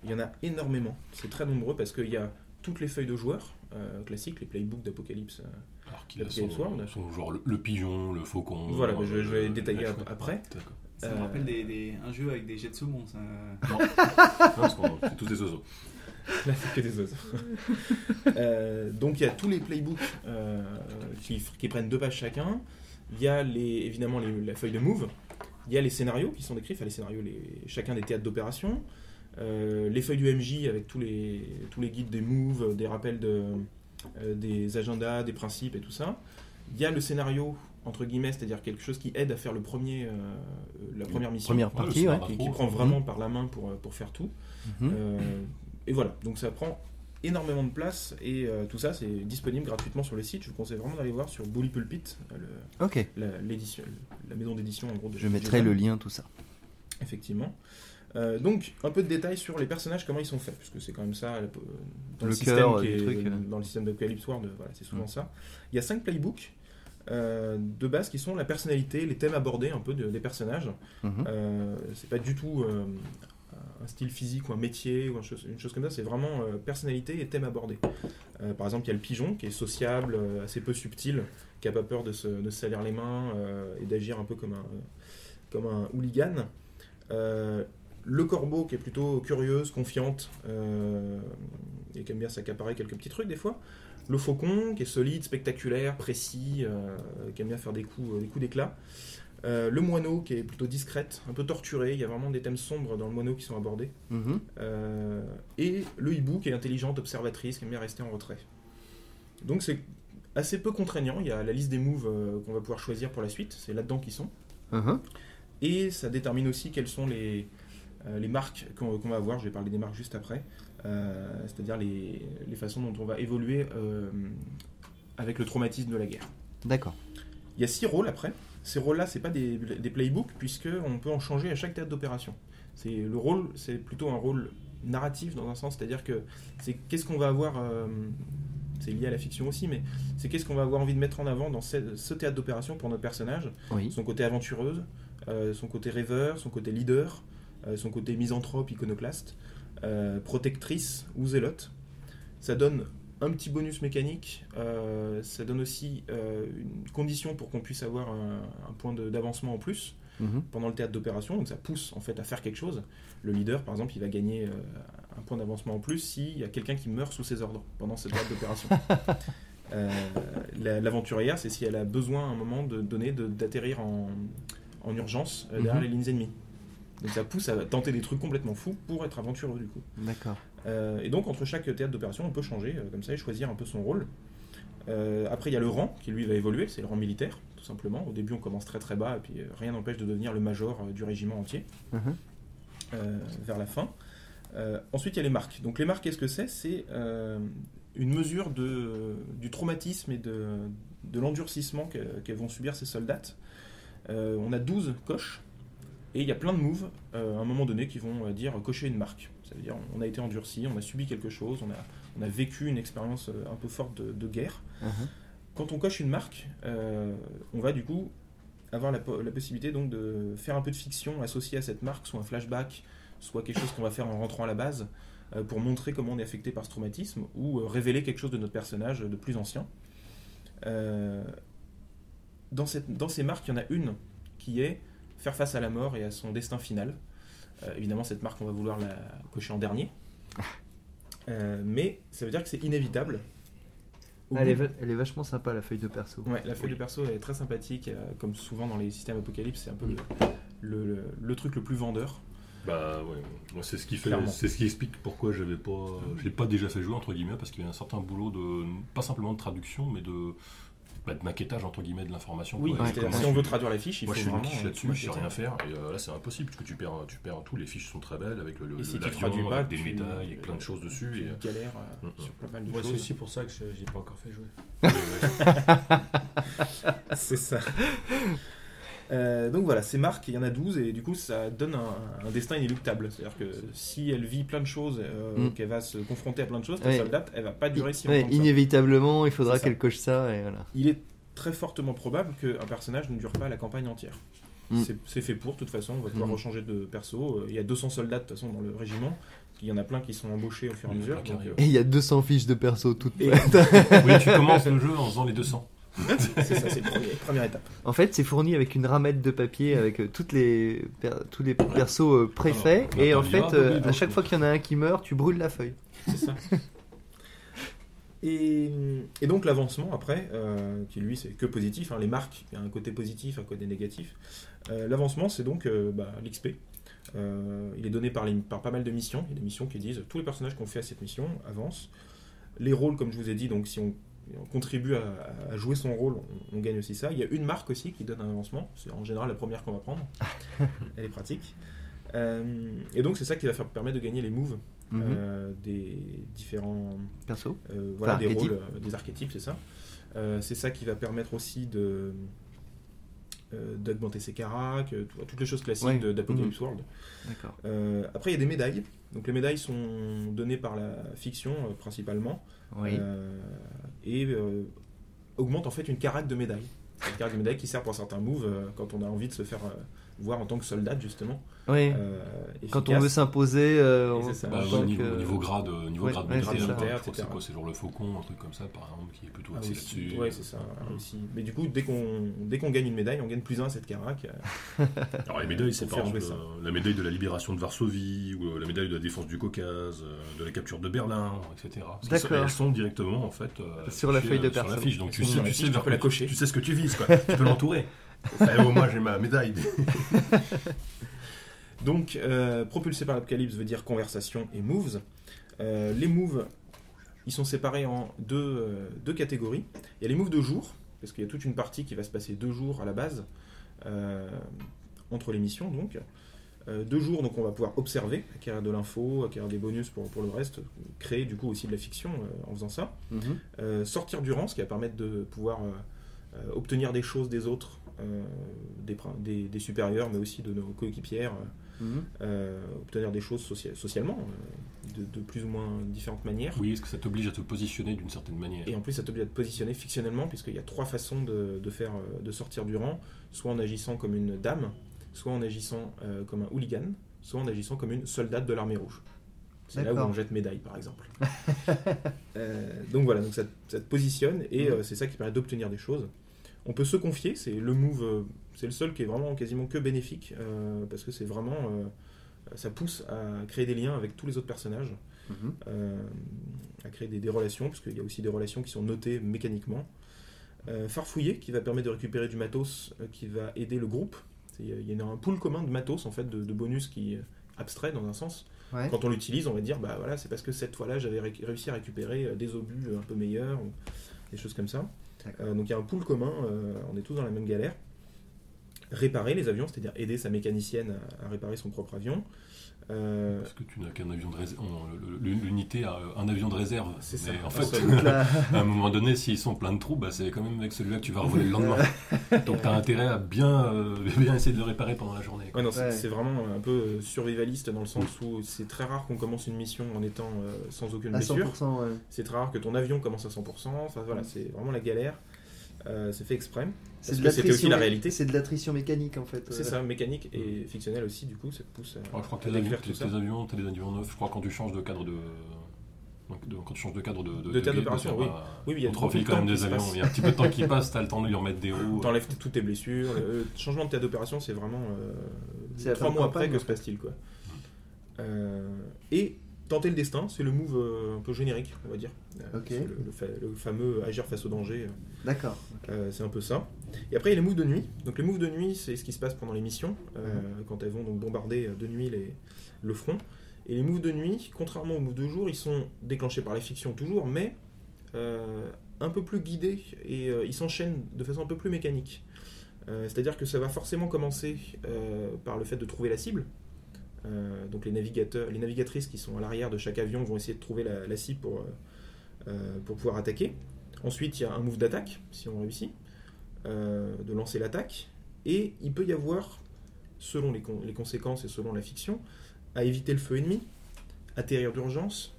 il y en a énormément. C'est très nombreux parce qu'il y a toutes les feuilles de joueurs euh, classiques, les playbooks d'Apocalypse. euh, Alors qu'il a Le son, Sword. son genre le, le pigeon, le faucon. Voilà, bah, je- je vais détailler ap- après. Ça me rappelle des, des- un jeu avec des jets de saumon. Ça... Non, qu'on- c'est tous des oiseaux. Là, c'est que des oiseaux. [laughs] Euh, donc, il y a tous les playbooks euh, qui, prennent deux pages chacun. Il y a les, évidemment les, la feuille de move. Il y a les scénarios qui sont décrits, enfin les scénarios, les, chacun des théâtres d'opération. Euh, les feuilles du MJ avec tous les, tous les guides des moves, des rappels de, euh, des agendas, des principes et tout ça. Il y a le scénario, entre guillemets, c'est-à-dire quelque chose qui aide à faire le premier, euh, la première mission. Première partie, ouais. qui, qui prend vraiment par la main pour, pour faire tout. Mhm. Euh, et voilà, donc ça prend énormément de place et euh, tout ça c'est disponible gratuitement sur le site. Je vous conseille vraiment d'aller voir sur Bully Pulpit, euh, le- la, l'édition- la maison d'édition en gros. De je mettrai le lien, tout ça. Effectivement. Euh, donc un peu de détails sur les personnages, comment ils sont faits, puisque c'est quand même ça dans Le le, système cœur qui est- truc, dans le système d'Apocalypse World, voilà, c'est souvent Mm. ça. Il y a cinq playbooks euh, de base qui sont la personnalité, les thèmes abordés un peu de- des personnages. Mhm. Euh, c'est pas du tout euh, un style physique ou un métier ou une chose comme ça, c'est vraiment euh, personnalité et thème abordé. Euh, par exemple, il y a le pigeon qui est sociable, euh, assez peu subtil, qui a pas peur de se, salir les mains et d'agir un peu comme un, comme hooligan. Le corbeau qui est plutôt curieuse, confiante et qui aime bien s'accaparer quelques petits trucs des fois. Le faucon qui est solide, spectaculaire, précis, qui aime bien faire des coups d'éclat. Euh, le moineau qui est plutôt discrète, un peu torturé, il y a vraiment des thèmes sombres dans le moineau qui sont abordés. Mhm. Euh, et le hibou qui est intelligente, observatrice, qui aime bien rester en retrait. Donc c'est assez peu contraignant, il y a la liste des moves euh, qu'on va pouvoir choisir pour la suite, c'est là-dedans qu'ils sont. Mhm. Et ça détermine aussi quelles sont les, les marques qu'on va avoir, je vais parler des marques juste après, c'est-à-dire les, les façons dont on va évoluer avec le traumatisme de la guerre. D'accord. Il y a six rôles après. Ces rôles-là, c'est pas des, des playbooks puisque on peut en changer à chaque théâtre d'opération. C'est le rôle, c'est plutôt un rôle narratif dans un sens, c'est-à-dire que c'est qu'est-ce qu'on va avoir. euh, c'est lié à la fiction aussi, mais c'est qu'est-ce qu'on va avoir envie de mettre en avant dans ce, ce théâtre d'opération pour notre personnage. Oui. Son côté aventureuse, euh, son côté rêveur, son côté leader, euh, son côté misanthrope, iconoclaste, protectrice ou zélote. Ça donne un petit bonus mécanique, euh, ça donne aussi euh, une condition pour qu'on puisse avoir un, un point d'avancement en plus Mhm. pendant le théâtre d'opération, donc ça pousse en fait à faire quelque chose. Le leader, par exemple, il va gagner euh, un point d'avancement en plus s'il y a quelqu'un qui meurt sous ses ordres pendant ce théâtre d'opération. [laughs] La- L'aventurière, c'est si elle a besoin à un moment de donner de- d'atterrir en, en urgence derrière Mhm. les lignes ennemies. Donc ça pousse à tenter des trucs complètement fous pour être aventureux du coup. D'accord. Euh, et donc entre chaque théâtre d'opération, on peut changer euh, comme ça et choisir un peu son rôle. Euh, après, il y a le rang qui lui va évoluer, c'est le rang militaire, tout simplement. Au début, on commence très très bas et puis rien n'empêche de devenir le major du régiment entier Mhm. vers la fin. Euh, ensuite, il y a les marques. Donc les marques, qu'est-ce que c'est? C'est euh, une mesure de, du traumatisme et de, de l'endurcissement que- qu'elles vont subir ces soldats. Euh, on a 12 coches et il y a plein de moves à un moment donné qui vont dire cocher une marque. Ça veut dire on a été endurci, on a subi quelque chose, on a, on a vécu une expérience euh, un peu forte de, de guerre. Mhm. Quand on coche une marque, euh, on va du coup avoir la, po- la possibilité donc de faire un peu de fiction associée à cette marque, soit un flashback, soit quelque chose qu'on va faire en rentrant à la base, euh, pour montrer comment on est affecté par ce traumatisme, ou euh, révéler quelque chose de notre personnage de plus ancien. Dans, cette, dans ces marques, il y en a une qui est faire face à la mort et à son destin final. Euh, évidemment, cette marque, on va vouloir la cocher en dernier. Euh, mais ça veut dire que c'est inévitable. Elle est, elle vachement sympa la feuille de perso. Ouais, la feuille de perso est très sympathique, euh, comme souvent dans les systèmes apocalypse, c'est un peu le, le- le- le truc le plus vendeur. Bah ouais, moi c'est ce qui fait, Clairement. c'est ce qui explique pourquoi j'avais pas, je l'ai pas déjà fait jouer entre guillemets parce qu'il y a un certain boulot de, pas simplement de traduction, mais de bah, de maquettage entre guillemets de l'information. Oui, comment si on tu- veut traduire les fiches, il Moi, faut je fais une vraiment. quiche euh, là-dessus, je sais rien faire, et euh, là c'est impossible, parce que tu perds, tu perds tout, les fiches sont très belles, avec le, le, Et si tu l'avion, traduis pas, avec des médailles, avec plein de choses dessus, et, euh, Mm, mm. sur pas mal de Moi, c'est aussi pour ça que je j'ai pas encore fait jouer. [laughs] C'est ça. [laughs] Euh, donc voilà, ces marques, il y en a 12 et du coup ça donne un, un destin inéluctable. C'est-à-dire que si elle vit plein de choses, euh, Mm. qu'elle va se confronter à plein de choses, ta Ouais. soldate, elle va pas durer si Ouais, longtemps ça. inévitablement, il faudra qu'elle coche ça et voilà. Il est très fortement probable qu'un personnage ne dure pas la campagne entière. Mm. C'est- fait pour, de toute façon, on va pouvoir Mm. rechanger de perso. Euh, Il y a 200 soldats de toute façon dans le régiment. Il y en a plein qui sont embauchés au fur et à mesure. donc. Et il y a 200 fiches de perso toutes Et- prêtes. oui, tu commences le jeu en faisant les 200. [laughs] c'est ça, c'est la première, étape. En fait, c'est fourni avec une ramette de papier avec euh, toutes les per- tous les persos euh, préfaits. Alors, et en fait, euh, à chaque fois qu'il y en a un qui meurt, tu brûles la feuille. C'est ça. [laughs] Et, et donc l'avancement après, euh, qui lui c'est que positif, hein, les marques, il y a un côté positif, un côté négatif. Euh, l'avancement c'est donc euh, bah, l'XP. Euh, il est donné par, les- par pas mal de missions. Il y a des missions qui disent tous les personnages qu'on fait à cette mission avancent. Les rôles, comme je vous ai dit, donc si on, on contribue à, à jouer son rôle, on, on gagne aussi ça. Il y a une marque aussi qui donne un avancement. C'est en général la première qu'on va prendre. [laughs] Elle est pratique. Euh, et donc c'est ça qui va faire permettre de gagner les moves Mhm. euh, des différents Perso. euh, voilà, des archétypes. rôles, des archétypes, c'est ça. C'est ça qui va permettre aussi de d'augmenter ses caracs, tout- toutes les choses classiques Ouais. d'Apocalypse World. D'accord. Euh, après, il y a des médailles. Donc les médailles sont données par la fiction principalement Euh, et euh, augmentent en fait une carac de médaille. Une carac de médaille qui sert pour certains moves euh, quand on a envie de se faire euh, voir en tant que soldat justement. oui. Euh, Quand on veut s'imposer euh, Bah, ouais, niveau, que- niveau grade, euh, niveau Ouais, grade ouais, militaire, c'est quoi. c'est genre le faucon, un truc comme ça, par exemple, qui est plutôt Ah, axé là-dessus. C'est ça aussi. Mais du coup, dès qu'on dès qu'on gagne une médaille, on gagne plus un à cette carac. euh, [laughs] Alors les médailles, c'est par exemple euh, la médaille de la libération de Varsovie, ou euh, la médaille de la défense du Caucase, euh, de la capture de Berlin, etc. D'accord. Elles sont directement en fait euh, Sur la feuille de sur perso. la fiche, donc tu sais, tu sais, tu vers peux la quoi- cocher. Tu sais ce que tu vises, quoi. tu peux [laughs] l'entourer. Eh, oh, moi j'ai ma médaille. [laughs] Donc, euh, propulsé par l'Apocalypse veut dire conversation et moves. Euh, les moves, ils sont séparés en deux, euh, deux catégories. Il y a les moves de jour, parce qu'il y a toute une partie qui va se passer deux jours à la base, euh, entre les missions donc. Deux jours, donc on va pouvoir observer, acquérir de l'info, acquérir des bonus pour, pour le reste, créer du coup aussi de la fiction en faisant ça. Mhm. Sortir du rang, ce qui va permettre de pouvoir obtenir des choses des autres, des, prin- des- des supérieurs, mais aussi de nos coéquipières, Mhm. euh, obtenir des choses socia- socialement, euh, de, de plus ou moins différentes manières. Oui, est-ce que ça t'oblige à te positionner d'une certaine manière Et en plus, ça t'oblige à te positionner fictionnellement, puisqu'il y a trois façons de, de faire, euh, de sortir du rang, soit en agissant comme une dame, soit en agissant euh, comme un hooligan, soit en agissant comme une soldate de l'armée rouge. C'est là où on jette médaille, par exemple. [laughs] Euh, donc voilà, donc ça, ça te positionne et euh, c'est ça qui permet d'obtenir des choses. On peut se confier, c'est le move, euh, c'est le seul qui est vraiment quasiment que bénéfique euh, parce que c'est vraiment, euh, ça pousse à créer des liens avec tous les autres personnages, Mhm. euh, à créer des, des relations parce qu'il y a aussi des relations qui sont notées mécaniquement. Farfouiller qui va permettre de récupérer du matos qui va aider le groupe. Il y a un pool commun de matos en fait, de, de bonus qui est abstrait dans un sens. Ouais. Quand on l'utilise, on va dire bah voilà, c'est parce que cette fois-là j'avais ré- réussi à récupérer des obus un peu meilleurs, ou des choses comme ça. Euh, donc il y a un pool commun, euh, on est tous dans la même galère. Réparer les avions, c'est-à-dire aider sa mécanicienne à réparer son propre avion. Euh, Parce que tu n'as qu'un avion de réserve. L'unité a un avion de réserve. C'est ça. Mais en Un fait, [laughs] à un moment donné, s'ils sont pleins de trous, bah, c'est quand même avec celui-là que tu vas revoler le lendemain. [laughs] Donc tu as intérêt à bien, euh, [laughs] bien essayer de le réparer pendant la journée. Ouais, non, c'est Ouais. c'est vraiment un peu euh, survivaliste dans le sens où c'est très rare qu'on commence une mission en étant euh, sans aucune à blessure. 100%, ouais. C'est très rare que ton avion commence à 100%. Enfin voilà, c'est vraiment la galère. Euh, c'est fait exprès. C'est Parce de que c'était aussi l'attrition- la réalité. C'est de l'attrition mécanique en fait. C'est euh. ça, mécanique et fictionnel aussi, du coup, ça te pousse à, je crois que tes avions, tes, avions, t'as des avions neufs. Je crois quand tu changes de cadre de. donc, de- quand tu changes de cadre de. De théâtre guet, d'opération, oui. Oui, oui, il y a on te beaucoup refile de quand même des avions. Il y a un petit peu de temps qui [laughs] passe, t'as le temps de lui en mettre des roues. T'enlèves toutes tes blessures. Le le changement de théâtre d'opération, c'est vraiment euh, trois de mois après que se passe-t-il quoi. Euh, et tenter le destin, c'est le move euh, un peu générique, on va dire. Euh, Le, le fa- le fameux agir face au danger, D'accord. euh, c'est un peu ça. Et après il y a les moves de nuit. Donc les moves de nuit, c'est ce qui se passe pendant les missions, euh, quand elles vont donc bombarder de nuit les, le front. Et les moves de nuit, contrairement aux moves de jour, ils sont déclenchés par la fiction toujours, mais un peu plus guidé et euh, il s'enchaîne de façon un peu plus mécanique. C'est-à-dire que ça va forcément commencer par le fait de trouver la cible. Euh, donc les navigateurs, les navigatrices qui sont à l'arrière de chaque avion vont essayer de trouver la, la cible pour, euh, euh, pour pouvoir attaquer. Ensuite, il y a un move d'attaque, si on réussit, euh, de lancer l'attaque. Et il peut y avoir, selon les, con- les conséquences et selon la fiction, à éviter le feu ennemi, atterrir d'urgence,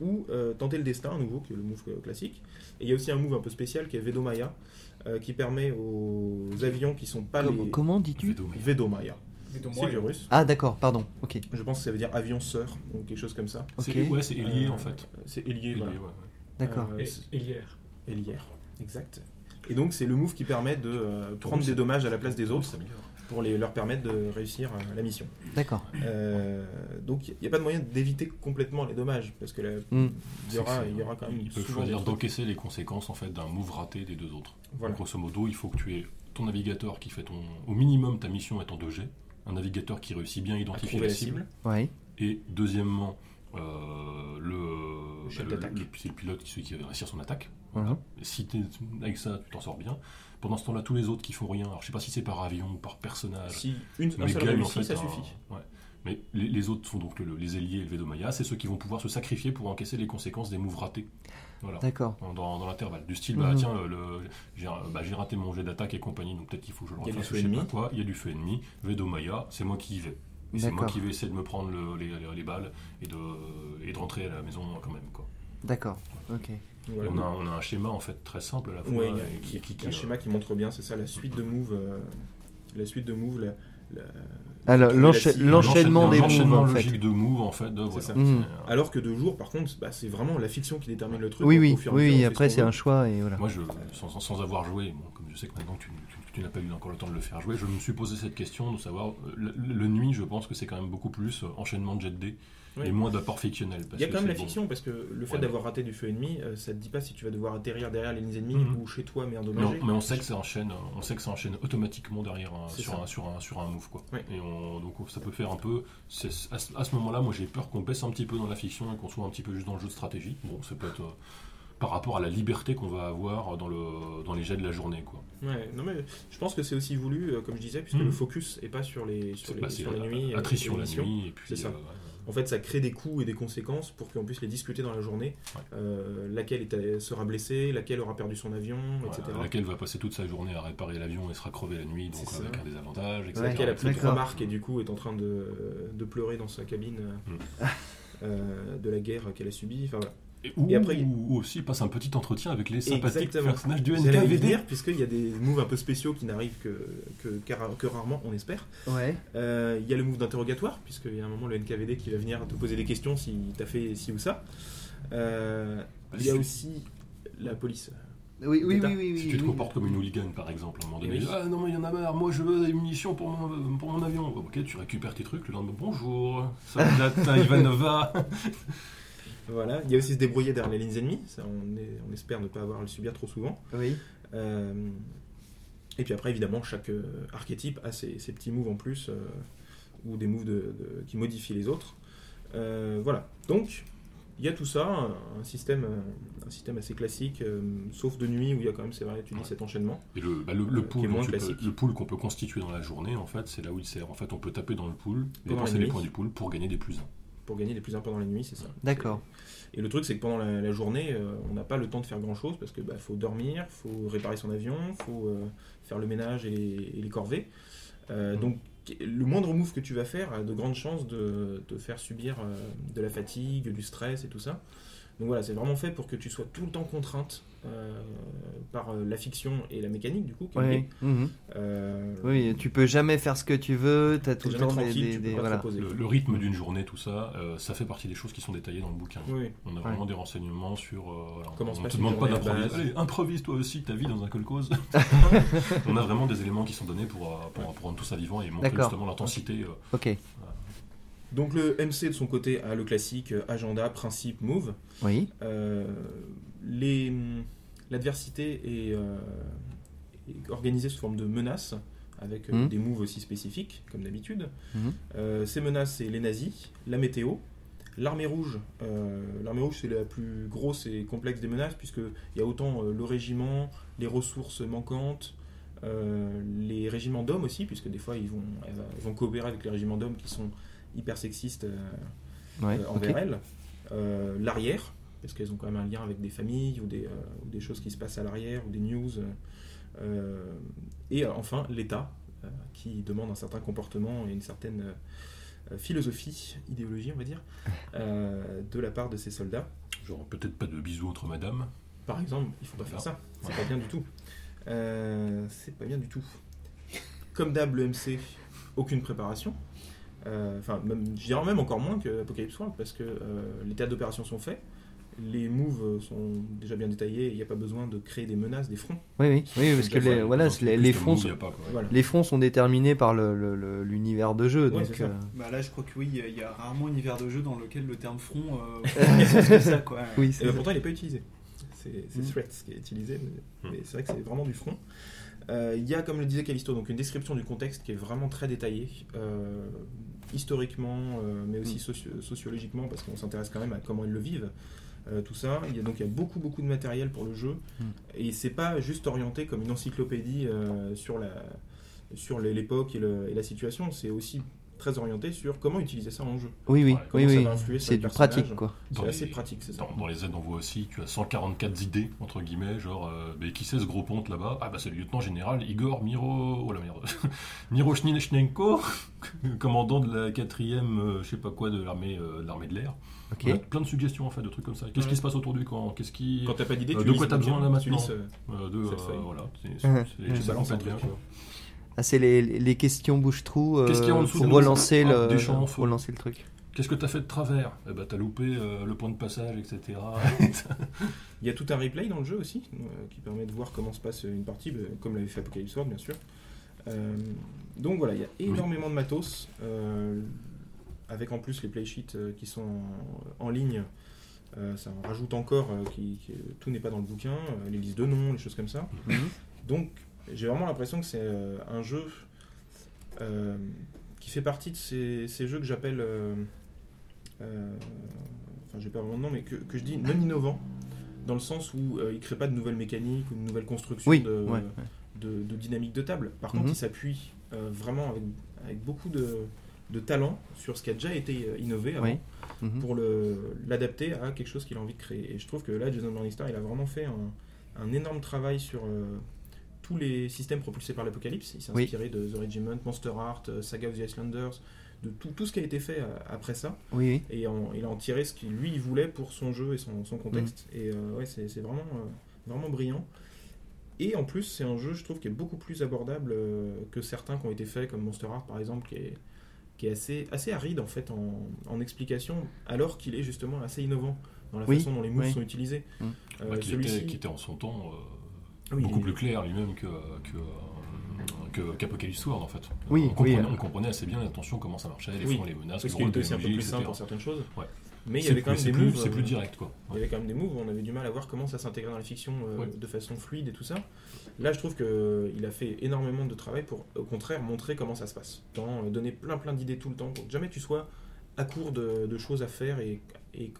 ou euh, tenter le destin à nouveau, qui est le move classique. Et il y a aussi un move un peu spécial qui est Vedomaya, euh, qui permet aux avions qui sont pas Comment, les... comment dis-tu? Vedomaya. Vedomaya. Donc, C'est du russe. Ah d'accord, pardon. Ok. Je pense que ça veut dire avion sœur, ou quelque chose comme ça. Ok. C'est- Ouais, c'est Hélier Euh, en fait. C'est Hélier, voilà. ouais, ouais. D'accord. Euh, et hier. Hélière, exact. Et donc c'est le move qui permet de euh, prendre des dommages à la place des autres pour les, leur permettre de réussir euh, la mission. D'accord. Euh, donc il n'y a pas de moyen d'éviter complètement les dommages parce que là, Hmm. il y aura, il y aura quand même Ils peuvent souvent choisir d'encaisser les conséquences en fait d'un move raté des deux autres. Voilà. Grosso modo, il faut que tu aies ton navigateur qui fait ton, au minimum ta mission est en 2G, un navigateur qui réussit bien à À identifier trouver la la cible, cible. Ouais. et deuxièmement euh, le, chef bah, d'attaque. le- c'est le pilote qui, celui qui va réussir son attaque. Mhm. Et si t'es- avec ça tu t'en sors bien. Pendant ce temps-là, tous les autres qui font rien, alors je sais pas si c'est par avion ou par personnage, Si une, un mais en réussit, fait ça un- suffit. ouais. Mais les, les autres sont donc le- les ailiers et le Vedomaya, c'est ceux qui vont pouvoir se sacrifier pour encaisser les conséquences des moves ratés. Voilà D'accord. dans, dans- l'intervalle. Du style, bah Mhm. tiens, le, le- j'ai bah, j'ai raté mon jet d'attaque et compagnie, donc peut-être qu'il faut que je le Il y a du refasse, feu je sais ennemi. pas quoi. Il y a du feu ennemi. Vedomaya, c'est moi qui y vais. C'est moi qui vais essayer de me prendre le- les, les- les balles et de, et de rentrer à la maison quand même. Quoi. D'accord. Ok. On, a, on a un schéma en fait très simple à la fois. Ouais, et qui, qui- qui- un schéma qui montre bien, c'est ça, la suite de moves. euh, la suite de la, la- Alors cible. l'enchaînement des moves l'enchaînement en fait. logique de moves en fait. de- voilà. ça. Mhm. C'est, euh, Alors que de jour, par contre, bah, c'est vraiment la fiction qui détermine le truc. Oui Après c'est un choix et voilà. Moi, je, sans, avoir joué, bon, comme je sais que maintenant tu, tu- tu n'as pas eu encore le temps de le faire jouer, je me suis posé cette question de savoir, le, le nuit, je pense que c'est quand même beaucoup plus euh, enchaînement de jet D Oui. et moins d'apport fictionnel. parce Il y a quand même la bon. fiction parce que le fait Ouais. d'avoir raté du feu ennemi, euh, ça te dit pas si tu vas devoir atterrir derrière les lignes ennemies Mhm. ou chez toi mais Mais endommagé. mais on sait que ça enchaîne, on sait que ça enchaîne automatiquement derrière un, sur, un, sur, un, sur un move quoi. Et on, donc ça peut faire un peu. À ce, à ce moment-là, moi j'ai peur qu'on baisse un petit peu dans la fiction et qu'on soit un petit peu juste dans le jeu de stratégie. Bon, ça peut être euh, par rapport à la liberté qu'on va avoir dans, le, dans les jets de la journée quoi. Ouais, non mais je pense que c'est aussi voulu, euh, comme je disais, puisque Mhm. le focus est pas sur les sur les, bah, sur les la- nuits. attrition la nuit et puis. C'est ça. euh, En fait, ça crée des coûts et des conséquences pour qu'on puisse les discuter dans la journée. Ouais. Euh, laquelle est- sera blessée, laquelle aura perdu son avion, Voilà, etc. laquelle va passer toute sa journée à réparer l'avion et sera crevé la nuit, donc C'est ça. avec un désavantage, etc. Laquelle a pris trois marques et du coup est en train de, de pleurer dans sa cabine euh, Mm. [laughs] euh, de la guerre qu'elle a subie. Enfin, voilà. Et, ou, Et après, il- ou aussi passe un petit entretien avec les sympathiques Exactement. personnages du NKVD. puisqu'il y a des moves un peu spéciaux qui n'arrivent que, que, que- que rarement, on espère. Ouais. Euh, Il y a le move d'interrogatoire, puisqu'il y a un moment le NKVD qui va venir te poser des questions si t'as fait ci ou ça. Euh, il y a aussi la police. Oui oui oui oui. Si tu te comportes comme une hooligan par exemple, à un moment donné, Oui. ah non mais il y en a marre, moi je veux des munitions pour mon, pour mon avion. Ok, tu récupères tes trucs, le lendemain, bonjour, Soldata [laughs] Ivanova. Voilà. Il y a aussi se débrouiller derrière les lignes ennemies. Ça, on, est- on espère ne pas avoir à le subir trop souvent. Oui. Euh, et puis après, évidemment, chaque euh, archétype a ses, ses petits moves en plus, euh, ou des moves de- de- qui modifient les autres. Euh, voilà. Donc, il y a tout ça, un, un système, un système assez classique, euh, sauf de nuit où il y a quand même, c'est vrai, tu dis Ouais. cet enchaînement. Et le, bah, le, le qui pool qu'on peut constituer dans la journée, en fait, c'est là où il sert. En fait, on peut taper dans le pool, dépenser les points du pool pour gagner des plus 1. Pour gagner les plus importants dans la nuit, c'est ça. D'accord. Et le truc, c'est que pendant la, la journée, euh, on n'a pas le temps de faire grand chose parce que bah, faut dormir, faut réparer son avion, faut euh, faire le ménage et les, et les corvées. Euh, Mhm. Donc, le moindre move que tu vas faire a de grandes chances de te faire subir de la fatigue, du stress et tout ça. Donc voilà, c'est vraiment fait pour que tu sois tout le temps contrainte euh, par euh, la fiction et la mécanique, du coup. Oui. mhm. Euh, Oui, tu peux jamais faire ce que tu veux, t'as tout t'es le temps des, tu te. Le, le rythme d'une journée, tout ça, euh, ça fait partie des choses qui sont détaillées dans le bouquin. Oui, On a vraiment des renseignements sur. euh, Comment on passe te demande pas d'improviser. Allez, improvise toi aussi ta vie dans un cause. [laughs] on a vraiment des éléments qui sont donnés pour, pour, pour rendre tout ça vivant et montrer justement l'intensité. euh, Ok. Donc le MC de son côté a le classique euh, agenda, principe, move. Oui. Euh, les- L'adversité est, euh, est organisée sous forme de menaces, avec euh, Mhm. des moves aussi spécifiques, comme d'habitude. Euh, ces menaces, c'est les nazis, la météo, L'armée rouge, l'armée rouge c'est la plus grosse et complexe des menaces puisqu'il y a autant le régiment, les ressources manquantes, les régiments d'hommes aussi, puisque des fois ils vont, ils vont coopérer avec les régiments d'hommes qui sont hyper sexistes euh, Ouais, euh, envers elles. Euh, l'arrière, parce qu'elles ont quand même un lien avec des familles ou des, euh, ou des choses qui se passent à l'arrière ou des news. euh, et euh, enfin, l'État, euh, qui demande un certain comportement et une certaine euh, philosophie, idéologie, on va dire, [laughs] euh, de la part de ces soldats. Genre, peut-être pas de bisous entre madame. Par exemple, il faut pas faire ça. C'est pas bien du tout. Euh, c'est pas bien du tout. Comme d'hab, le MC, aucune préparation. Euh, Enfin, même, je dirais même encore moins que Apocalypse World parce que euh, les théâtres d'opération sont faits, les moves sont déjà bien détaillés, il n'y a pas besoin de créer des menaces, des fronts. Oui, oui, oui, parce que les, voilà, les, fronts, sont- a pas, quoi. Voilà. les fronts sont déterminés par le- le- le- l'univers de jeu. Ouais, donc, euh, Bah là, je crois que oui, il y a- il y, a rarement un univers de jeu dans lequel le terme front euh, [laughs] c'est ce que ça, quoi. oui, Et ben, pourtant, il n'est pas utilisé. C'est Mm. Threats qui est utilisé, mais, Mm. mais c'est vrai que c'est vraiment du front. Euh, Il y a, comme le disait Callisto, donc une description du contexte qui est vraiment très détaillée, euh, historiquement, euh, mais aussi socio- sociologiquement, parce qu'on s'intéresse quand même à comment ils le vivent. euh, tout ça, il y a donc il y a beaucoup beaucoup de matériel pour le jeu Mm. et c'est pas juste orienté comme une encyclopédie euh, sur la sur l'époque et la situation, c'est aussi très orienté sur comment utiliser ça en jeu. oui, oui, Ouais, oui, oui. C'est du pratique, quoi. C'est assez pratique, c'est ça. Dans, dans les aides, on voit aussi, tu as 144 idées, entre guillemets, genre, euh, mais qui c'est ce gros ponte là-bas? Ah bah c'est le lieutenant général Igor Miro... Oh la merde [laughs] Miroshnichenko, [laughs] commandant de la quatrième, euh, je sais pas quoi, de l'armée euh, de l'armée de l'air. Ok. On a plein de suggestions en fait, de trucs comme ça. Qu'est-ce Ouais. qui se passe autour du camp? Qu'est-ce qui... Quand t'as pas d'idée, Euh, tu de lis quoi t'as besoin, là, tu maintenant lis ce- euh, de, Cette euh, feuille. voilà, c'est- Tu truc. bien. Ah, c'est les, les questions bouche-trou euh, Qu'est-ce qu'il y a en dessous pour de nous relancer, Ah, le, feu. pour relancer le truc. Qu'est-ce que t'as fait de travers? Eh ben t'as loupé euh, le point de passage, etc. [laughs] Il y a tout un replay dans le jeu aussi, euh, qui permet de voir comment se passe une partie, bah, comme l'avait fait Apocalypse World, bien sûr. Euh, donc voilà, il y a énormément de matos, euh, avec en plus les playsheets euh, qui sont en, en ligne. Euh, ça en rajoute encore, euh, qui, qui- tout n'est pas dans le bouquin, euh, les listes de noms, les choses comme ça. Mhm. Donc j'ai vraiment l'impression que c'est euh, un jeu euh, qui fait partie de ces, ces jeux que j'appelle, euh, enfin j'ai pas vraiment de nom, mais que, que je dis non innovants, dans le sens où il crée pas de nouvelles mécaniques ou de nouvelles constructions Oui, de, ouais, ouais. de, de dynamique de table. Par contre, Mhm. il s'appuie vraiment avec, avec beaucoup de, de talent sur ce qui a déjà été innové avant Oui. Mhm. pour le- l'adapter à quelque chose qu'il a envie de créer. Et je trouve que là, Jason Morningstar, il a vraiment fait un, un énorme travail sur euh, tous les systèmes propulsés par l'Apocalypse. Il s'est Oui. inspiré de The Regiment, Monster Art, euh, Saga of the Icelanders, de tout, tout ce qui a été fait euh, après ça. Oui. Et en- il a en tiré ce qu'il lui il voulait pour son jeu et son, son contexte. Et euh, ouais, c'est vraiment, euh, vraiment brillant. Et en plus, c'est un jeu, je trouve, qui est beaucoup plus abordable euh, que certains qui ont été faits, comme Monster Art par exemple, qui est, qui est assez, assez aride en fait en, en explication, alors qu'il est justement assez innovant dans la Oui, façon dont les moves oui. sont utilisés. Mm. Euh, Bah, qui, était, qui était en son temps euh, Oui, beaucoup plus clair lui-même que, que, euh, qu'Apocalypse World en fait. Oui, on, comprenait, oui. on comprenait assez bien l'attention, comment ça marchait, les Oui. fonds, les menaces, parce le qu'il rôle était des aussi un peu MJ, plus simple pour certaines choses. Ouais. Mais il y avait quand même des plus, moves. c'est euh, plus direct quoi. Il y avait quand même des moves, on avait du mal à voir comment ça s'intégrait dans la fiction euh, Ouais. de façon fluide et tout ça. Là, je trouve qu'il a fait énormément de travail pour, au contraire, montrer comment ça se passe. Dans, euh, donner plein plein d'idées tout le temps pour que jamais tu sois à court de, de choses à faire et, et,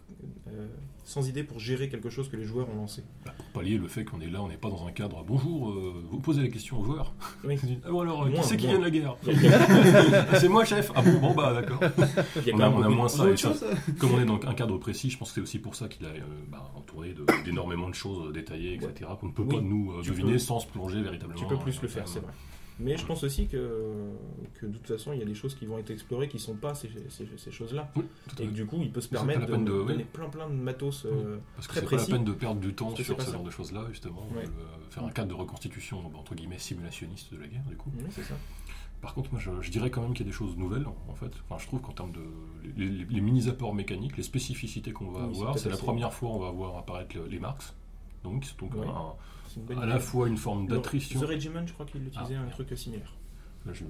euh, sans idée pour gérer quelque chose que les joueurs ont lancé. Bah, pour pallier le fait qu'on est là, on n'est pas dans un cadre. Bonjour, euh, vous posez la question aux joueurs. Oui. Ah bon alors, euh, Moins, qui c'est qui la guerre [laughs] [laughs] C'est moi chef. Ah bon, bon bah d'accord. On a, on moins ça. et ça- chose Comme on est dans un cadre précis, je pense que c'est aussi pour ça qu'il a euh, bah, entouré d'énormément de choses détaillées, etc. Qu'on ne peut Oui, pas nous deviner peux- sans se plonger véritablement. Tu peux plus le faire, c'est vrai. Mais je pense aussi que, que de toute façon, il y a des choses qui vont être explorées qui ne sont pas ces, ces- ces choses-là. Oui, Et que du coup, il peut se permettre de, peine de- donner oui. plein plein de matos. euh, Parce que très c'est pas la précis. peine de perdre du temps Parce sur ce ça. genre de choses-là, justement. Ouais. euh, faire un cadre de reconstitution, entre guillemets, simulationniste de la guerre, du coup. oui, c'est ça. Par contre, moi, je, je dirais quand même qu'il y a des choses nouvelles, en fait. Enfin, je trouve qu'en termes de... Les, les- les mini-apports mécaniques, les spécificités qu'on va avoir, c'est la première fois où on va voir apparaître le- les marks. Donc, c'est donc un- C'est une bonne à idée. la fois une forme d'attrition. The Regiment, je crois qu'il utilisait Ah, un merde. truc similaire. Là, je- Euh,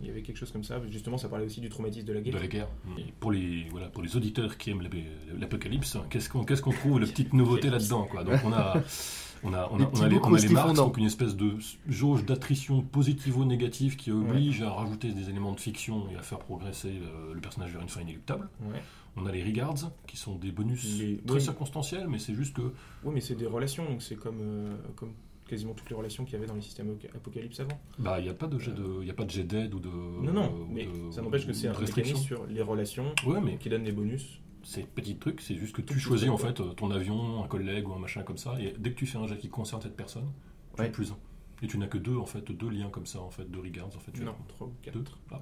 il y avait quelque chose comme ça. Justement, ça parlait aussi du traumatisme de la de guerre. la guerre. Et pour les voilà pour les auditeurs qui aiment l'ap- l'apocalypse, qu'est-ce qu'on qu'est-ce qu'on trouve les [laughs] petites nouveautés là-dedans quoi? Donc on a [laughs] on a on a, on a les, bouts on a les marques, donc une espèce de jauge d'attrition positivo-négative qui oblige à rajouter des éléments de fiction et à faire progresser le, le personnage vers une fin inéluctable. Ouais. On a les regards qui sont des bonus Les- très oui. circonstanciels, mais c'est juste que Oui, mais c'est des relations, donc c'est comme, euh, comme quasiment toutes les relations qu'il y avait dans les systèmes apoca- apocalypse avant. bah il y a pas de jet de y a pas de jet d'aide ou de non, non, mais de- ça n'empêche que c'est un restriction. mécanisme sur les relations Ouais, mais qui donne des bonus. Ces petits trucs, c'est juste que tu choisis en fait euh, ton avion, un collègue ou un machin comme ça, et dès que tu fais un jet qui concerne cette personne, tu Ouais. as plus un. Et tu n'as que deux en fait, deux liens comme ça en fait, deux regards en fait. Tu Non, as 3 ou 4. deux. Ah,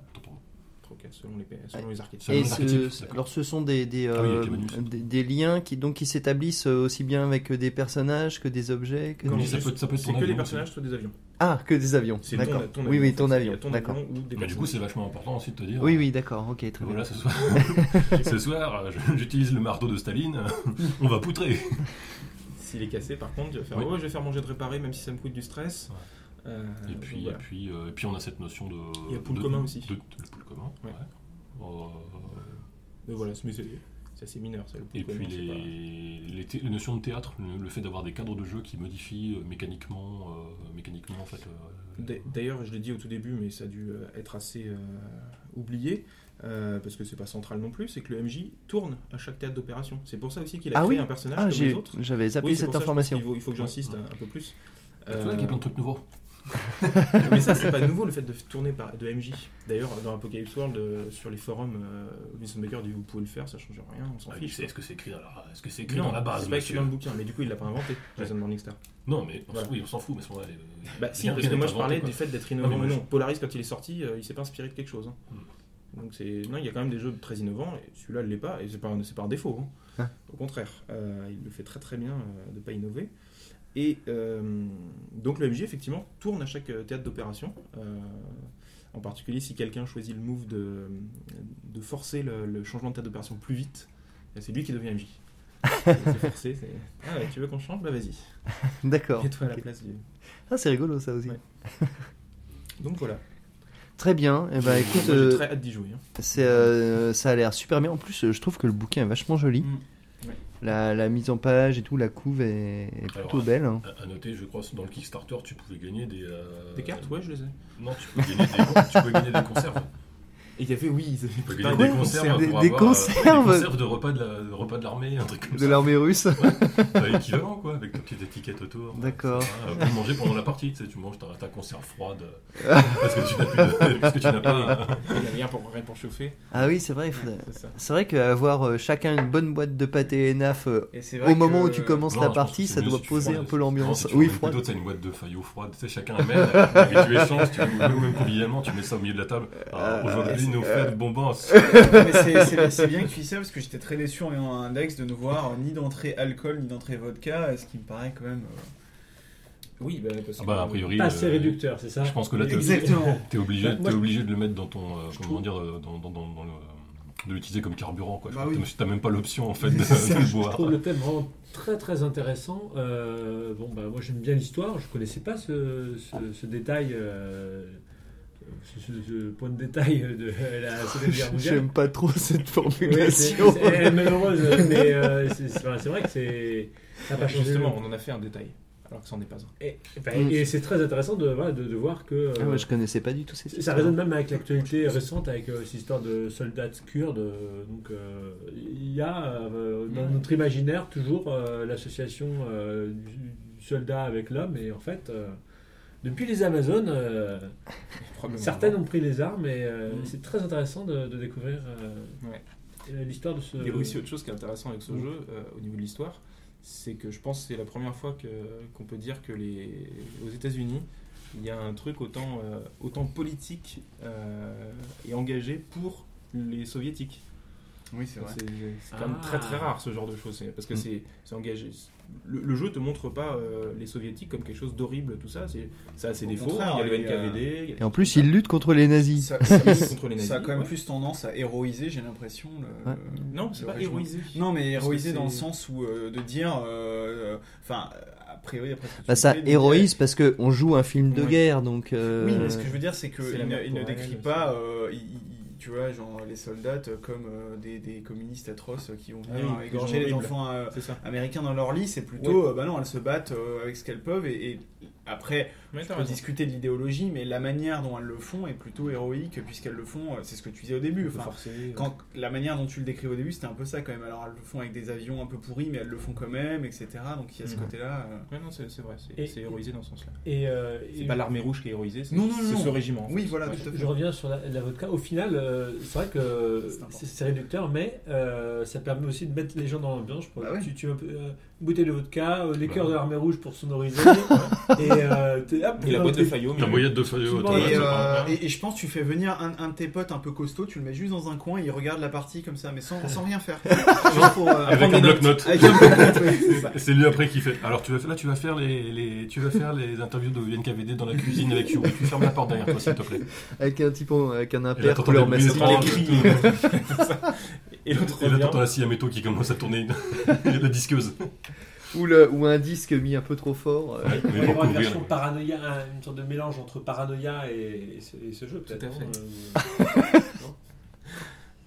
pour moi. 3 ou 4 selon les, selon les archétypes. Et ce- alors ce sont des, des, Ah oui, euh, des, des liens qui donc qui s'établissent euh, aussi bien avec des personnages que des objets que des- ça peut- ça peut être que avion les personnages, soit des avions. Ah, que des avions. C'est D'accord. ton, ton oui, avion, oui, ton fait, avion. D'accord. avion ou des Mais du coup, c'est vachement important aussi de te dire. Oui, euh, oui, d'accord. Ok, très bien. Voilà, ce soir, [laughs] ce soir, euh, j'utilise le marteau de Staline, on va poutrer. S'il est cassé, par contre, faire Oui. je vais faire mon jet de réparer, même si ça me coûte du stress. Ouais. Euh, Et puis, voilà. et puis, euh, et puis on a cette notion de. Il y a pool de- commun aussi. de- de- le pool commun. Ouais. ouais. Euh, Mais voilà, mais c'est c'est assez mineur, ça, le Et pool puis les, les, notions de théâtre, le, le fait d'avoir des cadres de jeu qui modifient euh, mécaniquement, euh, mécaniquement en fait. euh, D'a- D'ailleurs, je l'ai dit au tout début, mais ça a dû être assez euh, oublié, euh, parce que c'est pas central non plus, c'est que le MJ tourne à chaque théâtre d'opération. C'est pour ça aussi qu'il a Ah créé oui un personnage Ah, comme les autres. j'avais zappé Oui, cette ça, information. faut- Il faut que j'insiste un, un peu plus. C'est vrai qu'il y a plein de trucs nouveaux. [laughs] mais ça, c'est pas nouveau le fait de tourner par, de MJ. D'ailleurs, dans Apocalypse World, euh, sur les forums, euh, Vincent Baker dit vous pouvez le faire, ça change rien, on s'en Ah, fiche. Est-ce que c'est écrit, dans la- est-ce que c'est écrit Non, dans la base c'est pas écrit dans le bouquin, mais du coup, il l'a pas inventé, Jason Morningstar. Non, mais on Voilà. oui, on s'en fout, mais c'est vrai. euh, Bah si, parce que moi je parlais quoi. du fait d'être Ah, innovant. moi, non, Polaris quand il est sorti, euh, il s'est pas inspiré de quelque chose. hein. Hmm. Donc c'est non, il y a quand même des jeux très innovants et celui-là ne l'est pas et c'est pas un, c'est pas un défaut. hein. Ah. Au contraire, euh, il le fait très très bien euh, de pas innover. Et euh, donc le MJ effectivement tourne à chaque euh, théâtre d'opération. euh, en particulier si quelqu'un choisit le move de, de forcer le, le changement de théâtre d'opération plus vite, c'est lui qui devient MJ. [laughs] c'est forcé. Ah ouais, tu veux qu'on change? Bah vas-y. [laughs] D'accord. Mets-toi à la place du. Ah, c'est rigolo ça aussi. Ouais. Donc voilà. Très bien. Eh ben, écoute, Moi, euh, très hâte d'y jouer. hein. euh, ça a l'air super bien. En plus, je trouve que le bouquin est vachement joli. Mm. La, la mise en page et tout, la couve est, est plutôt Alors, belle. hein. À, à noter, je crois, dans le Kickstarter, tu pouvais gagner des. euh, Des cartes, ouais, je les ai. Non, tu pouvais gagner des, [laughs] tu pouvais gagner des conserves. Et il y avait, oui, ils gagner Ouais, des conserves des- pour des avoir, euh, conserves. des conserves de repas de la- de repas de l'armée, un truc comme De ça. l'armée russe. Bah, équivalent quoi, avec ta petite étiquette autour. D'accord. Euh, pour manger pendant la partie, tu sais, tu manges ta, ta conserve froide euh, parce que tu n'as plus de- parce que tu n'as pas. Il n'y a rien pour, rien pour chauffer. Ah oui, c'est vrai. il faudrait- C'est vrai qu'avoir euh, chacun une bonne boîte de pâté euh, Et c'est vrai au moment que- où tu commences Non, la partie, ça doit si poser un peu l'ambiance. si Oui, froide. plutôt, c'est une boîte de faillots froide, tu sais, chacun amène, et tu échanges, tu, ou même convivialement, tu mets ça au milieu de la table. Euh, Aujourd'hui, nos fêtes bonbons. [laughs] Mais c'est- bien que tu dis ça parce que j'étais très déçu en ayant un index de ne voir ni d'entrée alcool ni d'entrée vodka, ce qui me paraît quand même. euh, Oui, bah, parce Ah bah, a priori, Pas assez euh, réducteur, c'est ça Je pense que là, Exactement. t'es obligé, je- obligé de le mettre dans ton, euh, Je comment trouve- dire, euh, dans, dans, dans, dans le, de l'utiliser comme carburant, quoi. Je Bah oui. T'as même pas l'option en fait [laughs] de, ça, de le Je boire. trouve le thème vraiment très très intéressant. Euh, bon, bah, moi j'aime bien l'histoire, je connaissais pas ce, ce, ce détail, euh, ce, point de détail de la Seconde Guerre [laughs] mondiale. J'aime pas trop cette Oui, c'est- formulation. c'est- elle est malheureuse, mais euh, c'est c'est vrai, c'est vrai que c'est. Ça a pas changé. Justement, on en a fait un détail, alors que c'en est pas un. Et, enfin, et c'est très intéressant de, voilà, de, de voir que. euh, Ah ouais, je connaissais pas du tout cette Ça histoire. résonne même avec l'actualité récente, avec euh, cette histoire de soldats kurdes. donc, euh, il y a euh, dans notre imaginaire toujours euh, l'association euh, du du soldat avec l'homme. Et en fait, euh, depuis les Amazones, euh, [laughs] certaines ont pris les armes. Et euh, Mm. c'est très intéressant de, de découvrir euh, Ouais. l'histoire de ce. Il y a aussi autre chose qui est intéressant avec ce Mm. jeu, euh, au niveau de l'histoire, c'est que je pense que c'est la première fois que- qu'on peut dire que les, aux États-Unis, il y a un truc autant, euh, autant politique euh, et engagé pour les soviétiques. Oui, c'est vrai. C'est c'est quand même Ah. très très rare ce genre de choses. Parce que Mm. c'est c'est engagé. Le, le jeu te montre pas euh, les soviétiques comme quelque chose d'horrible, tout ça. C'est ça a ses Au défauts. il y a le NKVD. a Et en plus, comme il lutte contre les nazis. Ça, [laughs] ça- ça. contre les nazis. ça a quand même ouais. plus tendance à héroïser, j'ai l'impression. le- Ouais. Non, c'est pas régime. héroïsé. Non, mais héroïser dans le sens où euh, de dire, euh, enfin, a priori après ce que tu Bah, ça fais, héroïse parce que on joue un film de Ouais. guerre, donc. euh, Oui, mais ce que je veux dire, c'est que C'est la il ne, décrit pas, euh, tu vois, genre les soldats euh, comme euh, des, des communistes atroces qui vont venir Ah oui, des égorger les enfants euh, américains dans leur lit. C'est plutôt, bah non, elles se battent avec ce qu'elles peuvent et, et après, Mais on peut discuter de l'idéologie, mais la manière dont elles le font est plutôt héroïque puisqu'elles le font. euh, C'est ce que tu disais au début. Enfin, ouais. quand la manière dont tu le décris au début, c'était un peu ça quand même. Alors elles le font avec des avions un peu pourris, mais elles le font quand même, etc. Donc il y a ce Mhm. côté-là. euh, Ouais, non, c'est c'est vrai. C'est Et- c'est héroïsé dans ce sens-là. Et, euh, C'est et- pas l'armée rouge qui est héroïsée, c'est Non, non, c'est non. ce régiment. en Oui, fait. voilà, Ouais. tout à fait. Je reviens sur la, la vodka. Au final, euh, c'est vrai que C'est important. c'est c'est réducteur, mais euh, ça permet aussi de mettre les gens dans l'ambiance. Je crois. Bah ouais. tu, tu euh, bouteille de vodka, euh, les Bah cœurs de l'armée rouge pour sonoriser, [laughs] et, euh, Et la boîte de. Fayot. La boyette de Fayot. Et, euh, et- et je pense que tu fais venir un, un de tes potes un peu costaud, tu le mets juste dans un coin, il regarde la partie comme ça, mais sans, [laughs] sans rien faire. Euh, Avec prendre un bloc-notes. Avec un bloc-notes, oui, c'est ça. Et C'est lui après qui fait. Alors tu vas là tu vas faire les, les tu vas faire les interviews de NKVD dans la cuisine avec You. Tu fermes la porte derrière toi s'il te plaît. Avec un type en- avec un Et t'entends couleur des [laughs] Et l'autre Et là t'entends la scie à métaux qui commence à tourner la [laughs] disqueuse. Ou, le- ou un disque mis un peu trop fort. euh. Ouais, Il va y avoir une version paranoïa, un- une sorte de mélange entre paranoïa et, et ce, et ce jeu, peut-être. Tout à fait. non Euh, non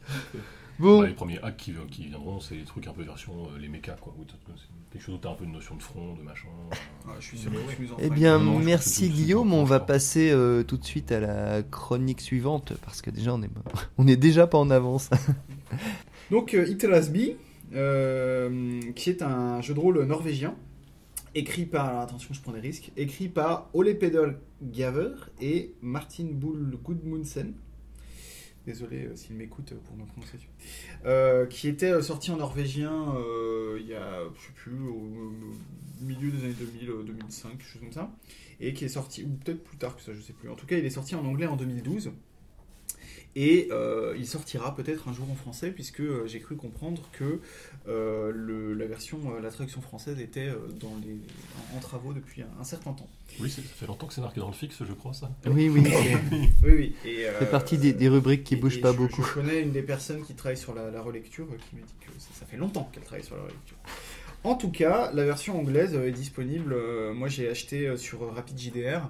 [laughs] Bon, Bah, les premiers hacks qui, qui viendront, c'est les trucs un peu version euh, les mechas quoi. Quelque chose où t'as un peu une notion de front, de machin. Ah, je suis sûr que tu nous en eh bien, Non, non, je pense merci que Guillaume. On va passer euh, tout de suite à la chronique suivante parce que déjà on est [laughs] on est déjà pas en avance. [laughs] Donc, euh, Iterasby, euh, qui est un jeu de rôle norvégien, écrit par, alors attention, je prends des risques, écrit par Ole Peder Gaver et Martin Bull Gudmundsen. Désolé euh, s'il m'écoute pour ma prononciation. Euh, qui était euh, sorti en norvégien euh, il y a, je sais plus, au, milieu des années 2000, euh, 2005, quelque chose comme ça. Et qui est sorti, ou peut-être plus tard que ça, je sais plus. En tout cas, il est sorti en anglais en 2012. Et euh, il sortira peut-être un jour en français, puisque euh, j'ai cru comprendre que euh, le- la version, euh, la traduction française était euh, dans les, en, en travaux depuis un, un certain temps. Oui, c'est- ça fait longtemps que c'est marqué dans le fixe, je crois ça. Oui, oui. Oui, [laughs] oui. Et, Ça fait partie des, des rubriques qui et- bougent et pas je- beaucoup. Je connais une des personnes qui travaille sur la, la relecture qui m'a dit que ça, ça fait longtemps qu'elle travaille sur la relecture. En tout cas, la version anglaise est disponible. moi, j'ai acheté sur RapidJDR,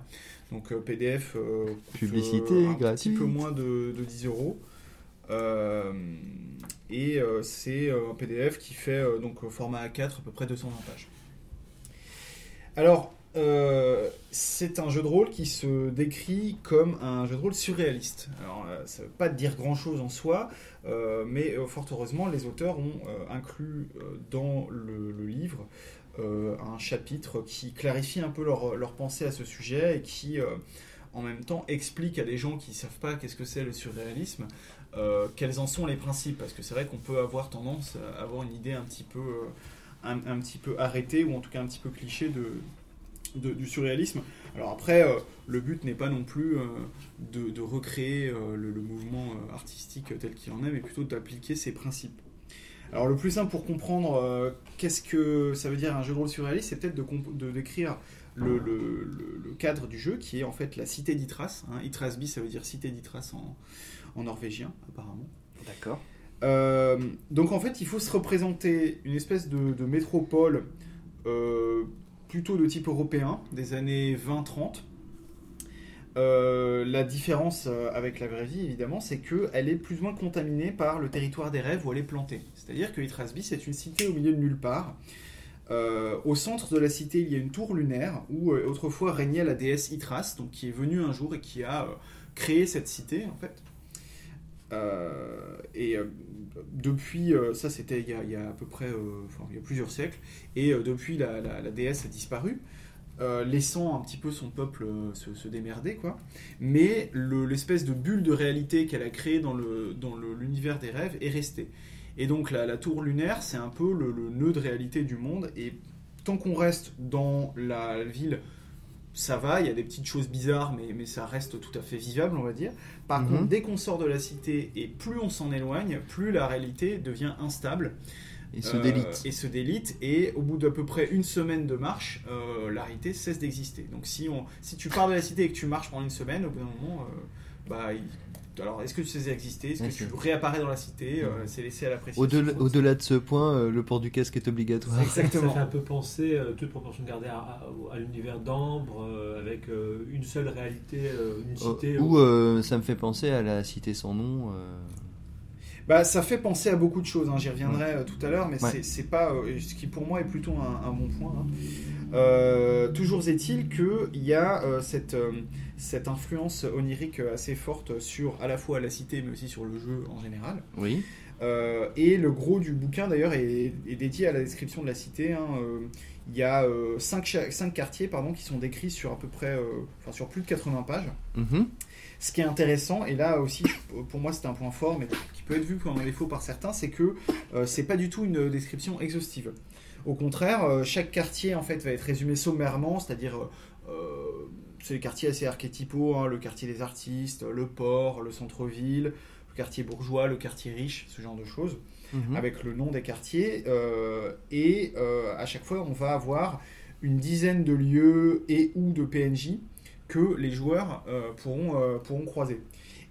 donc PDF. euh, Publicité euh, un petit peu moins de, de 10 euros. Euh, et euh, c'est euh, un PDF qui fait donc format A4 à peu près 220 pages. Alors, c'est un jeu de rôle qui se décrit comme un jeu de rôle surréaliste. Alors, ça ne veut pas dire grand-chose en soi, mais fort heureusement, les auteurs ont inclus dans le, livre un chapitre qui clarifie un peu leur, leur pensée à ce sujet et qui, en même temps, explique à des gens qui ne savent pas qu'est-ce que c'est le surréalisme, euh, quels en sont les principes. Parce que c'est vrai qu'on peut avoir tendance à avoir une idée un petit peu, euh, arrêtée, ou en tout cas un petit peu cliché de, du surréalisme. Alors après, euh, le but n'est pas non plus de, recréer le, mouvement artistique tel qu'il en est, mais plutôt d'appliquer ses principes. Alors le plus simple pour comprendre qu'est-ce que ça veut dire un jeu de rôle surréaliste, c'est peut-être de, décrire le, cadre du jeu, qui est en fait la cité d'Itras. Hein. Itrasby, ça veut dire cité d'Itras en, en norvégien, apparemment. D'accord. Euh, donc en fait, il faut se représenter une espèce de, de métropole euh, plutôt de type européen, des années 20-30. Euh, la différence avec la vraie vie, évidemment, c'est qu'elle est plus ou moins contaminée par le territoire des rêves où elle est plantée. C'est-à-dire que Itrasby, c'est une cité au milieu de nulle part. Euh, au centre de la cité, il y a une tour lunaire où euh, autrefois régnait la déesse Itras, donc qui est venue un jour et qui a créé cette cité, en fait. Euh, et euh, depuis, euh, ça c'était il, y a- à peu près, il y a plusieurs siècles, et depuis la, la- déesse a disparu, laissant un petit peu son peuple se, démerder, quoi. Mais le- l'espèce de bulle de réalité qu'elle a créée dans le dans le- l'univers des rêves est restée. Et donc la, la tour lunaire, c'est un peu le, le nœud de réalité du monde, et tant qu'on reste dans la ville ça va, il y a des petites choses bizarres, mais, mais ça reste tout à fait vivable, on va dire. Par Mhm. contre, dès qu'on sort de la cité et plus on s'en éloigne, plus la réalité devient instable. Il se Euh, délite. Et se délite, et au bout d'à peu près une semaine de marche, euh, la réalité cesse d'exister. Donc si, on, si tu pars de la cité et que tu marches pendant une semaine, au bout d'un moment, euh, bah, alors est-ce que tu sais exister? Est-ce que tu réapparais dans la cité? Euh, C'est laissé à l'appréciation. Au-delà au-delà de ce point, euh, le port du casque est obligatoire. Exactement. Ça fait un peu penser, euh, toute proportion gardée, à, à- à l'univers d'Ambre, euh, avec euh, une seule réalité, euh, une cité. Ou euh, ça me fait penser à la cité sans nom. Bah, ça fait penser à beaucoup de choses, hein, j'y reviendrai euh, tout à l'heure, mais Ouais. c'est- pas euh, ce qui pour moi est plutôt un, un bon point. hein. Euh, toujours est-il qu'il y a euh, cette, euh, cette influence onirique assez forte sur à la fois la cité mais aussi sur le jeu en général. Oui. Et le gros du bouquin d'ailleurs est, est dédié à la description de la cité. hein. Il y a euh, 5, quartiers pardon, qui sont décrits sur à peu près, enfin sur plus de 80 pages. Mhm. Ce qui est intéressant, et là aussi pour moi c'est un point fort, mais qui peut être vu comme un défaut par certains, c'est que euh, c'est pas du tout une description exhaustive. Au contraire, euh, chaque quartier en fait va être résumé sommairement, c'est-à-dire euh, c'est des quartiers assez archétypaux, hein, le quartier des artistes, le port, le centre-ville, le quartier bourgeois, le quartier riche, ce genre de choses Mhm. avec le nom des quartiers. euh, et à chaque fois, on va avoir une dizaine de lieux et ou de PNJ que les joueurs euh, pourront, euh, pourront croiser.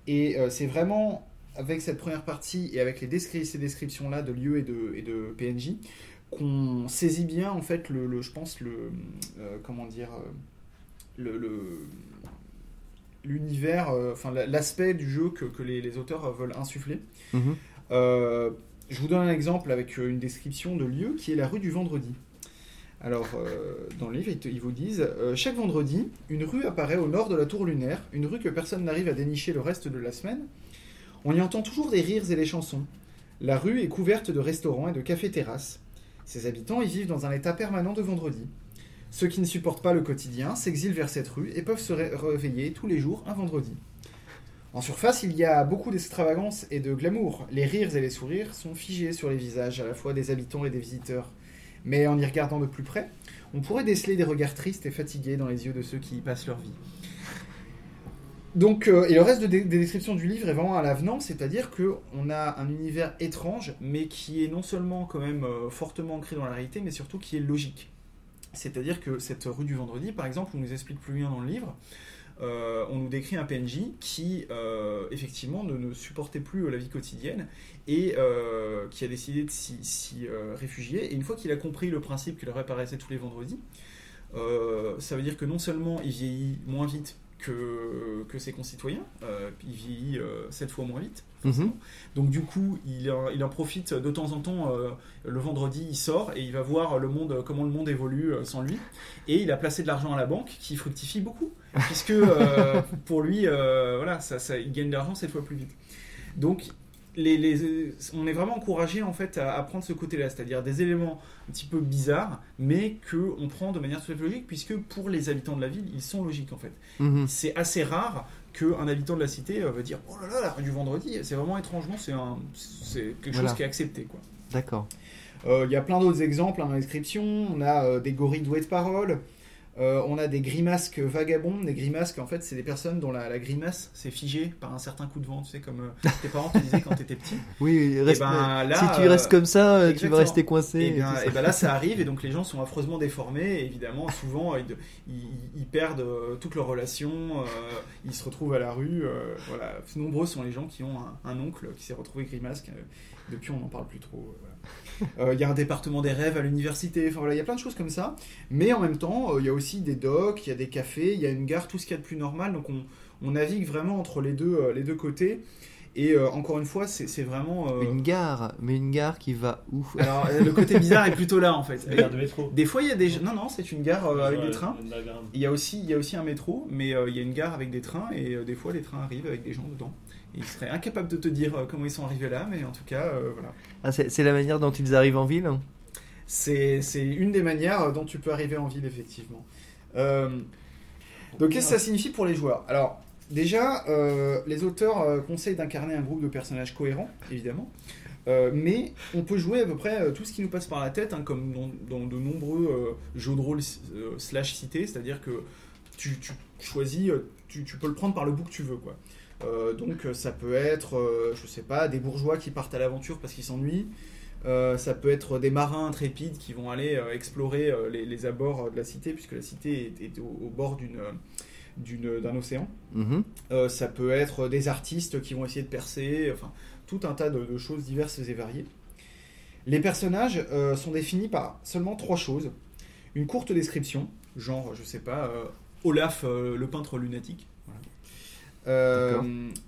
Et euh, c'est vraiment avec cette première partie et avec les descri- ces descriptions-là de lieux et de, et de PNJ qu'on saisit bien, en fait, le, le- je pense, le, euh, comment dire, le, l'univers, euh, enfin l'aspect du jeu que, que les, les auteurs veulent insuffler. Mhm. Euh, je vous donne un exemple avec une description de lieu qui est la rue du vendredi. Alors, euh, dans le livre, ils, vous disent euh, Chaque vendredi, une rue apparaît au nord de la tour lunaire, une rue que personne n'arrive à dénicher le reste de la semaine. On y entend toujours des rires et des chansons. La rue est couverte de restaurants et de cafés-terrasses. Ses habitants y vivent dans un état permanent de vendredi. Ceux qui ne supportent pas le quotidien s'exilent vers cette rue et peuvent se ré- réveiller tous les jours un vendredi. En surface, il y a beaucoup d'extravagance et de glamour. Les rires et les sourires sont figés sur les visages à la fois des habitants et des visiteurs. Mais en y regardant de plus près, on pourrait déceler des regards tristes et fatigués dans les yeux de ceux qui y passent leur vie. Donc, euh, et le reste de des descriptions du livre est vraiment à l'avenant, c'est-à-dire que on a un univers étrange, mais qui est non seulement quand même euh, fortement ancré dans la réalité, mais surtout qui est logique. C'est-à-dire que cette rue du vendredi, par exemple, on nous explique plus bien dans le livre, euh, on nous décrit un PNJ qui, euh, effectivement, ne, supportait plus euh, la vie quotidienne et qui a décidé de s'y réfugier. Et une fois qu'il a compris le principe qu'il réapparaissait tous les vendredis, ça veut dire que non seulement il vieillit moins vite que, que ses concitoyens, euh, il vieillit euh, sept fois moins vite. Mhm. Donc du coup, il en, il en profite de temps en temps. euh, le vendredi, il sort et il va voir le monde, comment le monde évolue euh, sans lui. Et il a placé de l'argent à la banque qui fructifie beaucoup, puisque euh, pour lui, euh, voilà, ça, ça- il gagne de l'argent sept fois plus vite. Donc les, les- on est vraiment encouragé en fait à, à prendre ce côté-là, c'est-à-dire des éléments un petit peu bizarres, mais que on prend de manière tout à fait logique, puisque pour les habitants de la ville, ils sont logiques en fait. Mhm. C'est assez rare qu'un habitant de la cité euh, va dire oh là là la rue du vendredi, c'est vraiment étrangement c'est quelque Voilà. chose qui est accepté quoi. D'accord. Euh, Il y a plein d'autres exemples hein, dans la description. On a euh, des gorilles doués de parole. Euh, on a des grimasques vagabonds. Des grimasques, en fait, c'est des personnes dont la, la grimace s'est figée par un certain coup de vent. Tu sais, comme euh, tes parents te disaient quand t'étais petit. [laughs] Oui, reste- ben, là, si tu restes comme ça, euh, tu vas rester coincé. Et et ben là, ça arrive, et donc les gens sont affreusement déformés, et évidemment, souvent, ils, ils- ils perdent toutes leurs relations, euh, ils se retrouvent à la rue. voilà. Nombreux sont les gens qui ont un, un oncle qui s'est retrouvé grimasque. depuis, on n'en parle plus trop. voilà. Euh, Il y a un département des rêves à l'université, enfin voilà, il y a plein de choses comme ça. Mais en même temps, euh, il y a aussi des docks, il y a des cafés, il y a une gare, tout ce qu'il y a de plus normal. Donc on, on navigue vraiment entre les deux, euh, les deux côtés. Et euh, encore une fois, c'est vraiment. euh, Une gare, mais une gare qui va où Alors, euh, le côté bizarre est plutôt là en fait. C'est la gare de métro. Des fois, il y a des. Non, non, c'est une gare euh, avec des trains. Il y, a aussi, il y a aussi un métro, mais euh, il y a une gare avec des trains, et euh, des fois, les trains arrivent avec des gens dedans. Ils seraient incapables de te dire euh, comment ils sont arrivés là, mais en tout cas, euh, voilà. Ah, c'est la manière dont ils arrivent en ville C'est c'est une des manières dont tu peux arriver en ville, effectivement. Euh, donc, qu'est-ce que ça signifie pour les joueurs? Alors, déjà, les auteurs conseillent d'incarner un groupe de personnages cohérents, évidemment. Euh, mais on peut jouer à peu près euh, tout ce qui nous passe par la tête, hein, comme dans, dans de nombreux euh, jeux de rôle slash cités, c'est-à-dire que tu, tu choisis, tu, tu peux le prendre par le bout que tu veux, quoi. Euh, donc euh, ça peut être, euh, je sais pas, des bourgeois qui partent à l'aventure parce qu'ils s'ennuient. Ça peut être des marins intrépides qui vont aller explorer les, les abords de la cité, puisque la cité est, est au, au bord d'une, d'un océan. Mhm. Euh, ça peut être des artistes qui vont essayer de percer, enfin tout un tas de, de choses diverses et variées. Les personnages euh, sont définis par seulement trois choses. Une courte description, genre, je sais pas, euh, Olaf, le peintre lunatique. Euh,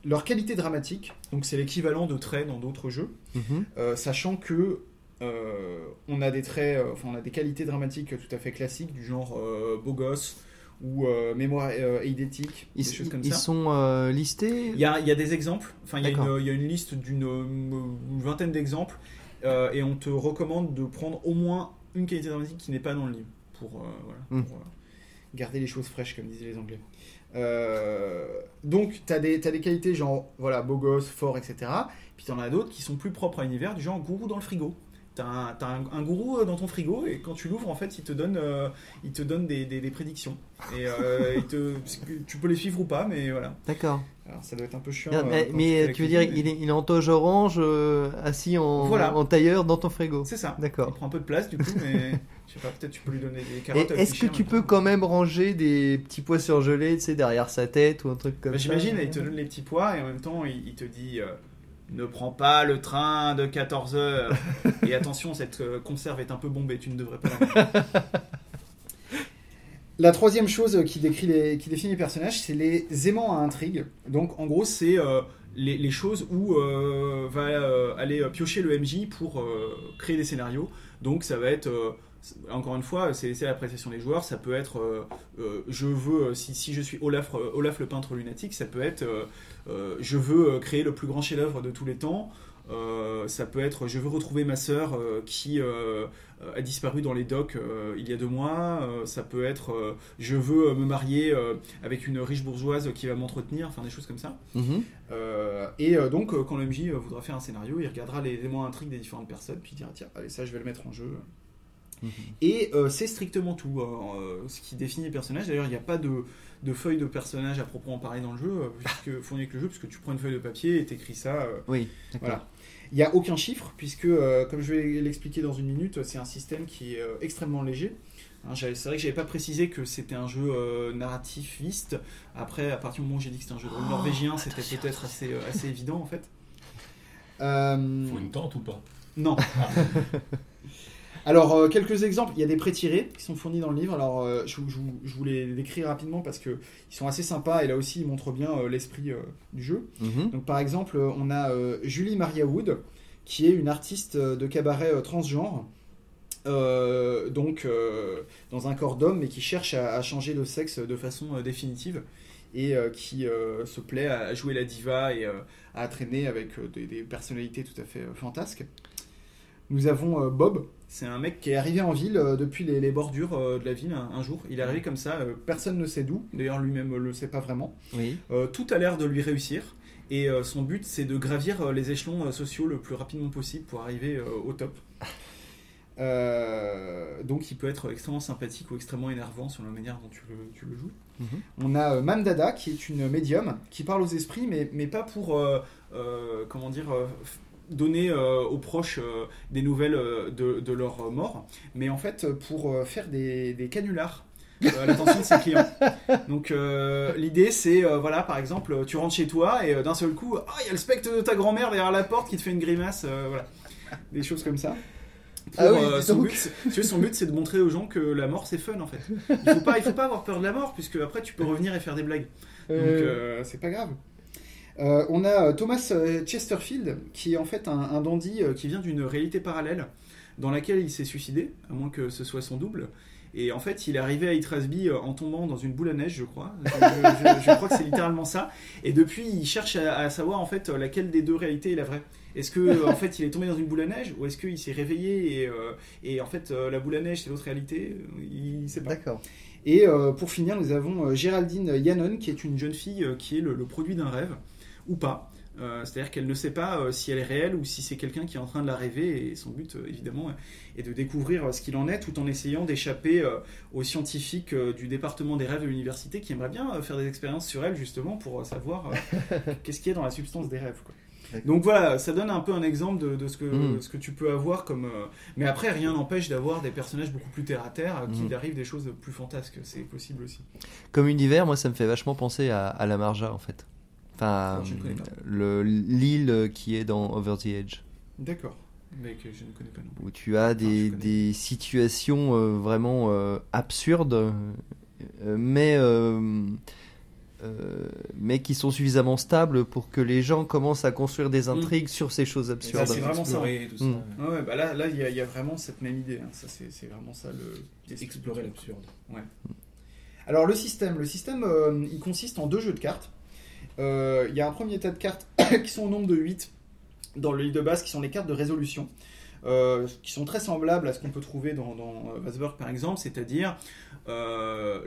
leur qualité dramatique, donc c'est l'équivalent de traits dans d'autres jeux, Mhm. euh, sachant que euh, on a des traits, euh, enfin on a des qualités dramatiques tout à fait classiques du genre beau gosse ou mémoire eidétique, Ils, des choses comme ils ça. sont euh, listés? Il y a, il y a des exemples, enfin il y, a une- il y a une liste d'une une vingtaine d'exemples et on te recommande de prendre au moins une qualité dramatique qui n'est pas dans le livre pour, voilà, Mm. pour, garder les choses fraîches comme disaient les Anglais. Euh, donc tu as, des t'as des qualités genre voilà beau gosse, fort, etc. Puis tu en as d'autres qui sont plus propres à l'univers du genre gourou dans le frigo. T'as un, t'as un, un gourou euh, dans ton frigo et quand tu l'ouvres en fait il te donne, euh, il te donne des, des- des prédictions et euh, il te, [laughs] tu peux les suivre ou pas mais voilà. D'accord. Alors ça doit être un peu chiant. Mais, tu veux dire, il est, il est en toge orange, euh, assis en, Voilà. en tailleur dans ton frigo. C'est ça. Il D'accord. prend un peu de place du coup, mais je sais pas, peut-être tu peux lui donner des carottes. est-ce que chiens, tu peux quand même ranger des petits pois surgelés, tu sais, derrière sa tête ou un truc comme Bah, ça? J'imagine, il te donne les petits pois et en même temps il, il te dit ne prends pas le train de 14 heures. et attention, cette euh, conserve est un peu bombée, tu ne devrais pas [laughs] la troisième chose qui, décrit les, qui définit les personnages, c'est les aimants à intrigue. Donc en gros, c'est euh, les, choses où euh, va aller piocher le MJ pour créer des scénarios. Donc ça va être, encore une fois, c'est c'est l'appréciation des joueurs. Ça peut être, euh, euh, je veux, euh, si, si je suis Olaf, Olaf le peintre lunatique, ça peut être, euh, je veux créer le plus grand chef-d'œuvre de tous les temps. Ça peut être, je veux retrouver ma sœur qui a disparu dans les docks il y a deux mois. Ça peut être, je veux me marier avec une riche bourgeoise qui va m'entretenir. Enfin, des choses comme ça. Mhm. Et donc, quand le MJ voudra faire un scénario, il regardera les éléments intrigues des différentes personnes, puis il dira tiens, allez, ça, je vais le mettre en jeu. Mhm. Et euh, c'est strictement tout. euh, euh, ce qui définit les personnages. D'ailleurs, il n'y a pas de, de feuille de personnage à proprement parler dans le jeu, euh, puisque, fourni avec le jeu, puisque tu prends une feuille de papier et t'écris ça. euh, Oui, d'accord. voilà. Il n'y a aucun chiffre, puisque, euh, comme je vais l'expliquer dans une minute, c'est un système qui est euh, extrêmement léger. Hein, c'est vrai que j'avais pas précisé que c'était un jeu euh, narrativiste. Après, à partir du moment où j'ai dit que c'était un jeu de rôle norvégien, c'était peut-être assez, euh, assez évident en fait. Euh, Faut une tente ou pas? Non. [laughs] Alors, euh, quelques exemples. Il y a des pré-tirés qui sont fournis dans le livre. Alors, euh, je, je vous- je vous les décris rapidement parce qu'ils sont assez sympas et là aussi, ils montrent bien euh, l'esprit du jeu. Mhm. Donc, par exemple, on a Julie Maria Wood, qui est une artiste de cabaret transgenre. euh, donc, euh, dans un corps d'homme, mais qui cherche à, à changer de sexe de façon euh, définitive et qui se plaît à jouer la diva et à traîner avec des, des personnalités tout à fait fantasques. Nous avons euh, Bob, c'est un mec qui est arrivé en ville euh, depuis les, les bordures euh, de la ville un, un jour. Il est arrivé comme ça, euh, personne ne sait d'où, d'ailleurs lui-même ne le sait pas vraiment. Oui. Euh, tout a l'air de lui réussir. Et euh, son but, c'est de gravir euh, les échelons euh, sociaux le plus rapidement possible pour arriver euh, au top. [laughs] Euh, donc, il peut être extrêmement sympathique ou extrêmement énervant selon la manière dont tu le, tu le joues. Mhm. On a euh, Mamdada, qui est une médium, qui parle aux esprits, mais, mais pas pour, euh, euh, comment dire, euh, donner euh, aux proches euh, des nouvelles euh, de, de leur mort, mais en fait pour faire des, des canulars à l'attention de ses clients. [laughs] Donc l'idée c'est, voilà, par exemple, tu rentres chez toi et d'un seul coup, ah, il y a le spectre de ta grand-mère derrière la porte qui te fait une grimace, voilà. Des choses comme ça. Pour, Ah oui, euh, son, but, c'est- tu son but c'est de montrer aux gens que la mort c'est fun en fait. Il faut pas, il faut pas avoir peur de la mort puisque après tu peux revenir et faire des blagues. Donc euh, c'est pas grave. Euh, on a euh, Thomas euh, Chesterfield qui est en fait un, un dandy qui vient d'une réalité parallèle dans laquelle il s'est suicidé, à moins que ce soit son double. Et en fait, il est arrivé à Itrasby euh, en tombant dans une boule à neige, je crois. Je, je- je crois que c'est littéralement ça. Et depuis, il cherche à, à savoir en fait laquelle des deux réalités est la vraie. Est-ce que en fait il est tombé dans une boule à neige ou est-ce qu'il s'est réveillé et, euh, et en fait la boule à neige c'est l'autre réalité? Il sait pas. D'accord. Et euh, pour finir, nous avons Géraldine Yannon, qui est une jeune fille qui est le, le produit d'un rêve, ou pas. Euh, C'est-à-dire qu'elle ne sait pas euh, si elle est réelle ou si c'est quelqu'un qui est en train de la rêver. Et son but, euh, évidemment, est de découvrir ce qu'il en est tout en essayant d'échapper aux scientifiques du département des rêves de l'université qui aimeraient bien faire des expériences sur elle, justement, pour savoir [laughs] qu'est-ce qu'il y a dans la substance des rêves. quoi. Donc voilà, ça donne un peu un exemple de, de ce, que, Mm. ce que tu peux avoir comme. euh, Mais après, rien n'empêche d'avoir des personnages beaucoup plus terre à terre, euh, qu'il Mm. arrive des choses plus fantasques. C'est possible aussi. Comme univers, moi, ça me fait vachement penser à, à la Marja, en fait. Enfin, l'île qui est dans Over the Edge, D'accord. Mais que je ne connais pas non plus. où tu as des, des situations euh, vraiment euh, absurdes, euh, mais, euh, euh, mais qui sont suffisamment stables pour que les gens commencent à construire des intrigues sur ces choses absurdes. Mm. c'est vraiment ça. Explorer tout ça. Mm. Ah ouais, bah là, là, il y, a- il y a vraiment cette même idée. hein. Ça, c'est c'est vraiment ça le. Explorer l'absurde. Alors le système, le système, euh, il consiste en deux jeux de cartes. Euh, Il y a un premier tas de cartes [coughs] qui sont au nombre de 8 dans le lit de base, qui sont les cartes de résolution, euh, qui sont très semblables à ce qu'on peut trouver dans, dans euh, par exemple, c'est-à-dire euh,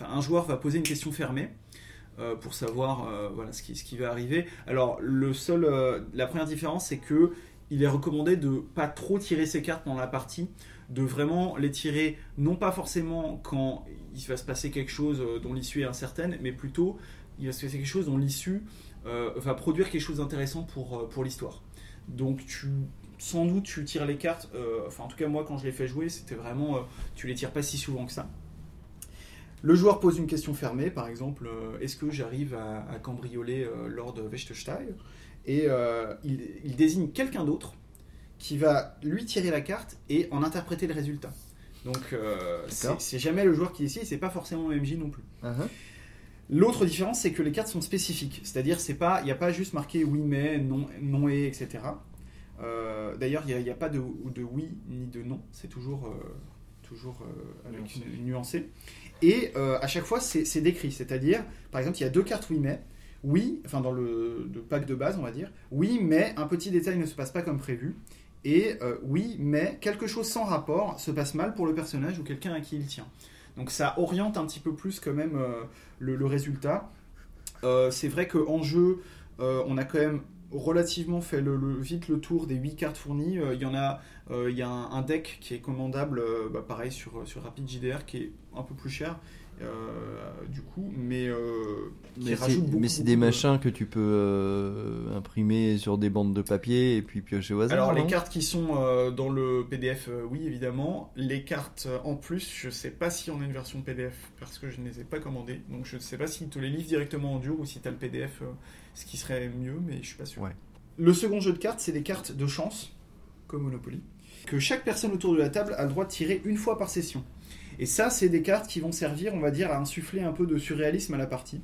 un joueur va poser une question fermée. euh, pour savoir euh, ce qui, va arriver. Alors euh, la première différence c'est que il est recommandé de pas trop tirer ses cartes dans la partie, de vraiment les tirer non pas forcément quand il va se passer quelque chose euh, dont l'issue est incertaine, mais plutôt il va se passer quelque chose dont l'issue euh, va produire quelque chose d'intéressant pour, euh, pour l'histoire. Donc tu sans doute tu tires les cartes, enfin en tout cas moi quand je les fais jouer c'était vraiment, tu les tires pas si souvent que ça. Le joueur pose une question fermée, par exemple, est-ce que j'arrive à, cambrioler Lord Wechtstein Et il désigne quelqu'un d'autre qui va lui tirer la carte et en interpréter le résultat. Donc euh, c'est jamais le joueur qui décide, c'est pas forcément le MJ non plus. Uh-huh. L'autre différence, c'est que les cartes sont spécifiques, c'est-à-dire c'est pas, il n'y a pas juste marqué oui mais, non, non et, etc. Euh, D'ailleurs, il n'y a, pas de, de oui ni de non, c'est toujours, euh, toujours euh, avec Nuancé. une, nuancée. Et euh, à chaque fois, c'est c'est décrit, c'est-à-dire, par exemple, il y a deux cartes oui mais, oui, enfin dans le, le pack de base, on va dire, oui mais un petit détail ne se passe pas comme prévu, et euh, oui mais quelque chose sans rapport se passe mal pour le personnage ou quelqu'un à qui il tient. Donc ça oriente un petit peu plus quand même euh, le, résultat. Euh, c'est vrai qu'en jeu, on a quand même relativement fait vite le tour des 8 cartes fournies. Il y en a, un, deck qui est commandable, bah, pareil sur, sur Rapid qui est un peu plus cher. Euh, du coup, mais, euh, Mais c'est beaucoup. mais c'est beaucoup des de- machins que tu peux euh, imprimer sur des bandes de papier et puis piocher au hasard. Alors les cartes qui sont euh, dans le PDF, euh, oui évidemment. Les cartes euh, en plus, je sais pas si on a une version PDF parce que je ne les ai pas commandées. Donc je ne sais pas s'ils te les livrent directement en dur ou si tu as le PDF, euh, ce qui serait mieux, mais je suis pas sûr. Ouais. Le second jeu de cartes, c'est des cartes de chance, comme Monopoly, que chaque personne autour de la table a le droit de tirer une fois par session. Et ça, c'est des cartes qui vont servir, on va dire, à insuffler un peu de surréalisme à la partie.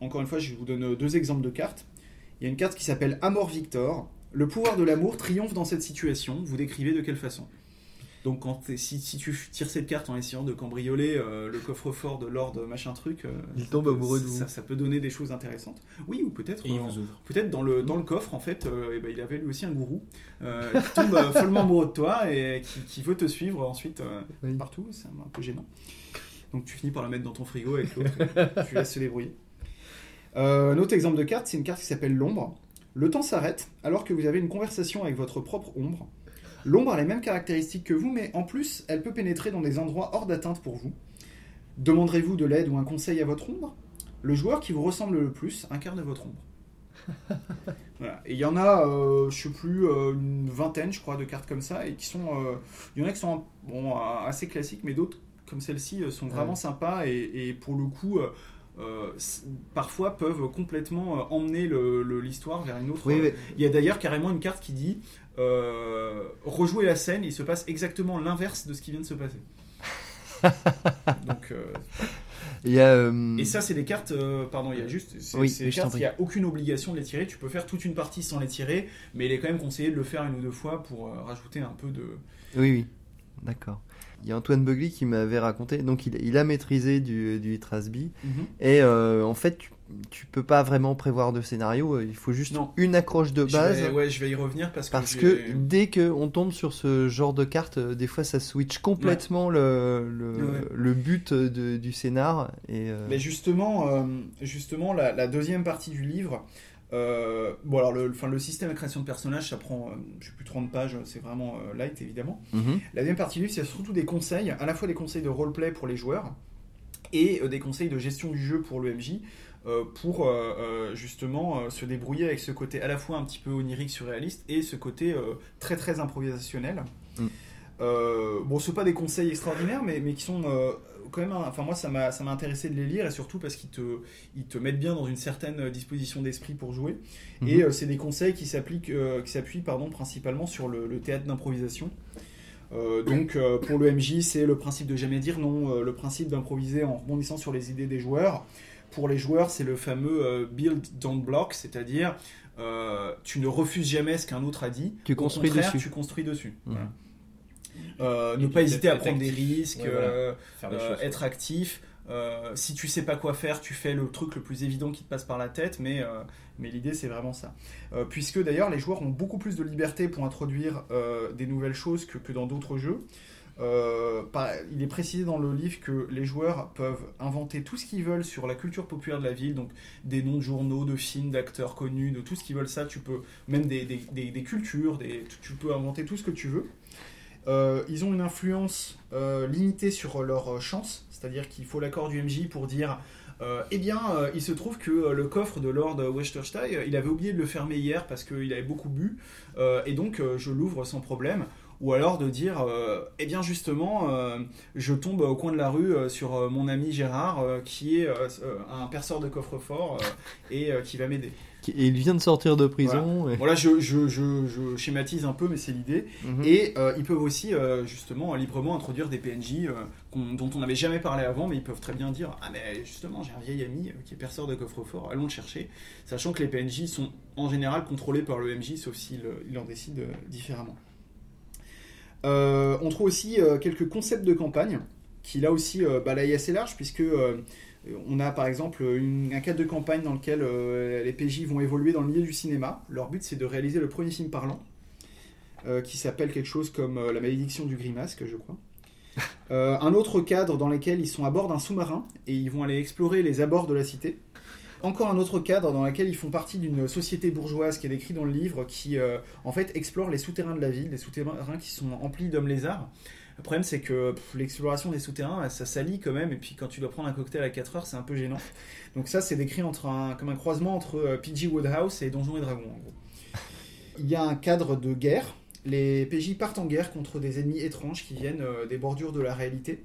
Encore une fois, je vous donne euh, deux exemples de cartes. Il y a une carte qui s'appelle Amor Victor. Le pouvoir de l'amour triomphe dans cette situation. Vous décrivez de quelle façon? Donc, quand si, si tu tires cette carte en essayant de cambrioler euh, le coffre-fort de Lord machin truc, euh, Il ça tombe peut- amoureux de vous. Ça, ça peut donner des choses intéressantes. Oui, ou peut-être. Et il euh, vous ouvre. Peut-être dans le, dans le coffre, en fait, euh, eh ben, il avait lui aussi un gourou euh, qui tombe euh, follement amoureux de toi et qui, qui veut te suivre ensuite euh, Oui. partout. C'est un, peu gênant. Donc tu finis par la mettre dans ton frigo avec l'autre. [laughs] tu laisses se débrouiller. Euh, un autre exemple de carte, c'est une carte qui s'appelle l'ombre. Le temps s'arrête alors que vous avez une conversation avec votre propre ombre. L'ombre a les mêmes caractéristiques que vous, mais en plus, elle peut pénétrer dans des endroits hors d'atteinte pour vous. Demanderez-vous de l'aide ou un conseil à votre ombre? Le joueur qui vous ressemble le plus incarne votre ombre. [laughs] Voilà. Et il y en a, euh, je sais plus, euh, une vingtaine, je crois, de cartes comme ça, et qui sont, euh, il y en a qui sont bon, euh, assez classiques, mais d'autres, comme celle-ci, sont vraiment Ouais. sympas et, et pour le coup, euh, parfois peuvent complètement euh, emmener l'histoire vers une autre. Oui, Il y a d'ailleurs carrément une carte qui dit euh, rejouer la scène, il se passe exactement l'inverse de ce qui vient de se passer. [laughs] Donc, euh, il y a, euh, et ça, c'est des cartes, pardon, il y a juste, Oui, des cartes, il n'y a aucune obligation de les tirer. Tu peux faire toute une partie sans les tirer, mais il est quand même conseillé de le faire une ou deux fois pour rajouter un peu de. Oui, oui, d'accord. Il y a Antoine Bugly qui m'avait raconté, donc il, il a maîtrisé du, du Trasby, et euh, en fait, tu- tu peux pas vraiment prévoir de scénario. euh, Il faut juste Non. une accroche de Je base. vais- ouais, je vais y revenir parce que. Parce que dès qu'on tombe sur ce genre de carte, euh, des fois ça switch complètement le, le, Ouais. le but de- du scénar. Et, euh, Mais justement, euh, justement la, la deuxième partie du livre, euh, bon alors le, enfin, le système de création de personnages, ça prend, euh, je sais plus 30 pages, c'est vraiment euh, light évidemment. mhm. La deuxième partie du livre, c'est surtout des conseils, à la fois des conseils de roleplay pour les joueurs et euh, des conseils de gestion du jeu pour le MJ. Euh, pour euh, euh, justement se débrouiller avec ce côté à la fois un petit peu onirique, surréaliste et ce côté très très improvisationnel. Mm. Bon, ce pas des conseils extraordinaires, mais, mais qui sont quand même. Enfin, moi, ça m'a ça m'a intéressé de les lire et surtout parce qu'ils te, ils te mettent bien dans une certaine disposition d'esprit pour jouer. Mhm. Et euh, c'est des conseils qui s'appliquent, euh, qui s'appuient pardon principalement sur le, le théâtre d'improvisation. Euh, donc pour le MJ, c'est le principe de jamais dire non, le principe d'improviser en rebondissant sur les idées des joueurs. Pour les joueurs, c'est le fameux euh, build don't block, c'est-à-dire euh, tu ne refuses jamais ce qu'un autre a dit. Tu Au construis contraire, dessus. Tu construis dessus. Voilà. Euh, ne pas hésiter à prendre des risques, Ouais, voilà. euh, Faire des euh, choses. être actif. Euh, si tu sais pas quoi faire, tu fais le truc le plus évident qui te passe par la tête, mais, euh, mais l'idée c'est vraiment ça. Euh, puisque d'ailleurs les joueurs ont beaucoup plus de liberté pour introduire euh, des nouvelles choses que, que dans d'autres jeux. Euh, il est précisé dans le livre que les joueurs peuvent inventer tout ce qu'ils veulent sur la culture populaire de la ville, donc des noms de journaux, de films, d'acteurs connus, de tout ce qu'ils veulent ça, tu peux, même des, cultures, tu- peux inventer tout ce que tu veux. Euh, ils ont une influence euh, limitée sur leur chance, c'est-à-dire qu'il faut l'accord du MJ pour dire eh bien, il se trouve que le coffre de Lord Westerstein, il avait oublié de le fermer hier parce qu'il avait beaucoup bu, et donc je l'ouvre sans problème. Ou alors de dire, euh, eh bien justement, euh, je tombe au coin de la rue euh, sur mon ami Gérard, qui est un perceur de coffre-fort et qui va m'aider. Et il vient de sortir de prison. et- Voilà, je, je, je, je schématise un peu, mais c'est l'idée. Mhm. Et euh, ils peuvent aussi, euh, justement, librement introduire des PNJ euh, dont on n'avait jamais parlé avant, mais ils peuvent très bien dire Ah, mais justement, j'ai un vieil ami qui est perceur de coffre-fort, allons le chercher. Sachant que les PNJ sont en général contrôlés par le MJ, sauf s'il il en décide différemment. Euh, on trouve aussi euh, quelques concepts de campagne qui, là aussi, euh, balayent assez large, puisque. on a par exemple une- un cadre de campagne dans lequel euh, les PJ vont évoluer dans le milieu du cinéma. Leur but c'est de réaliser le premier film parlant, euh, qui s'appelle quelque chose comme euh, La malédiction du grimasque, je crois. [laughs] Un autre cadre dans lequel ils sont à bord d'un sous-marin et ils vont aller explorer les abords de la cité. Encore un autre cadre dans lequel ils font partie d'une société bourgeoise qui est décrit dans le livre qui euh, en fait explore les souterrains de la ville, des souterrains qui sont emplis d'hommes lézards. Le problème c'est que l'exploration des souterrains ça salit quand même et puis quand tu dois prendre un cocktail à 4 heures c'est un peu gênant. Donc ça c'est décrit comme un croisement entre euh, PG Woodhouse et Donjons et Dragons en gros. Il y a un cadre de guerre. Les PJ partent en guerre contre des ennemis étranges qui viennent euh, des bordures de la réalité.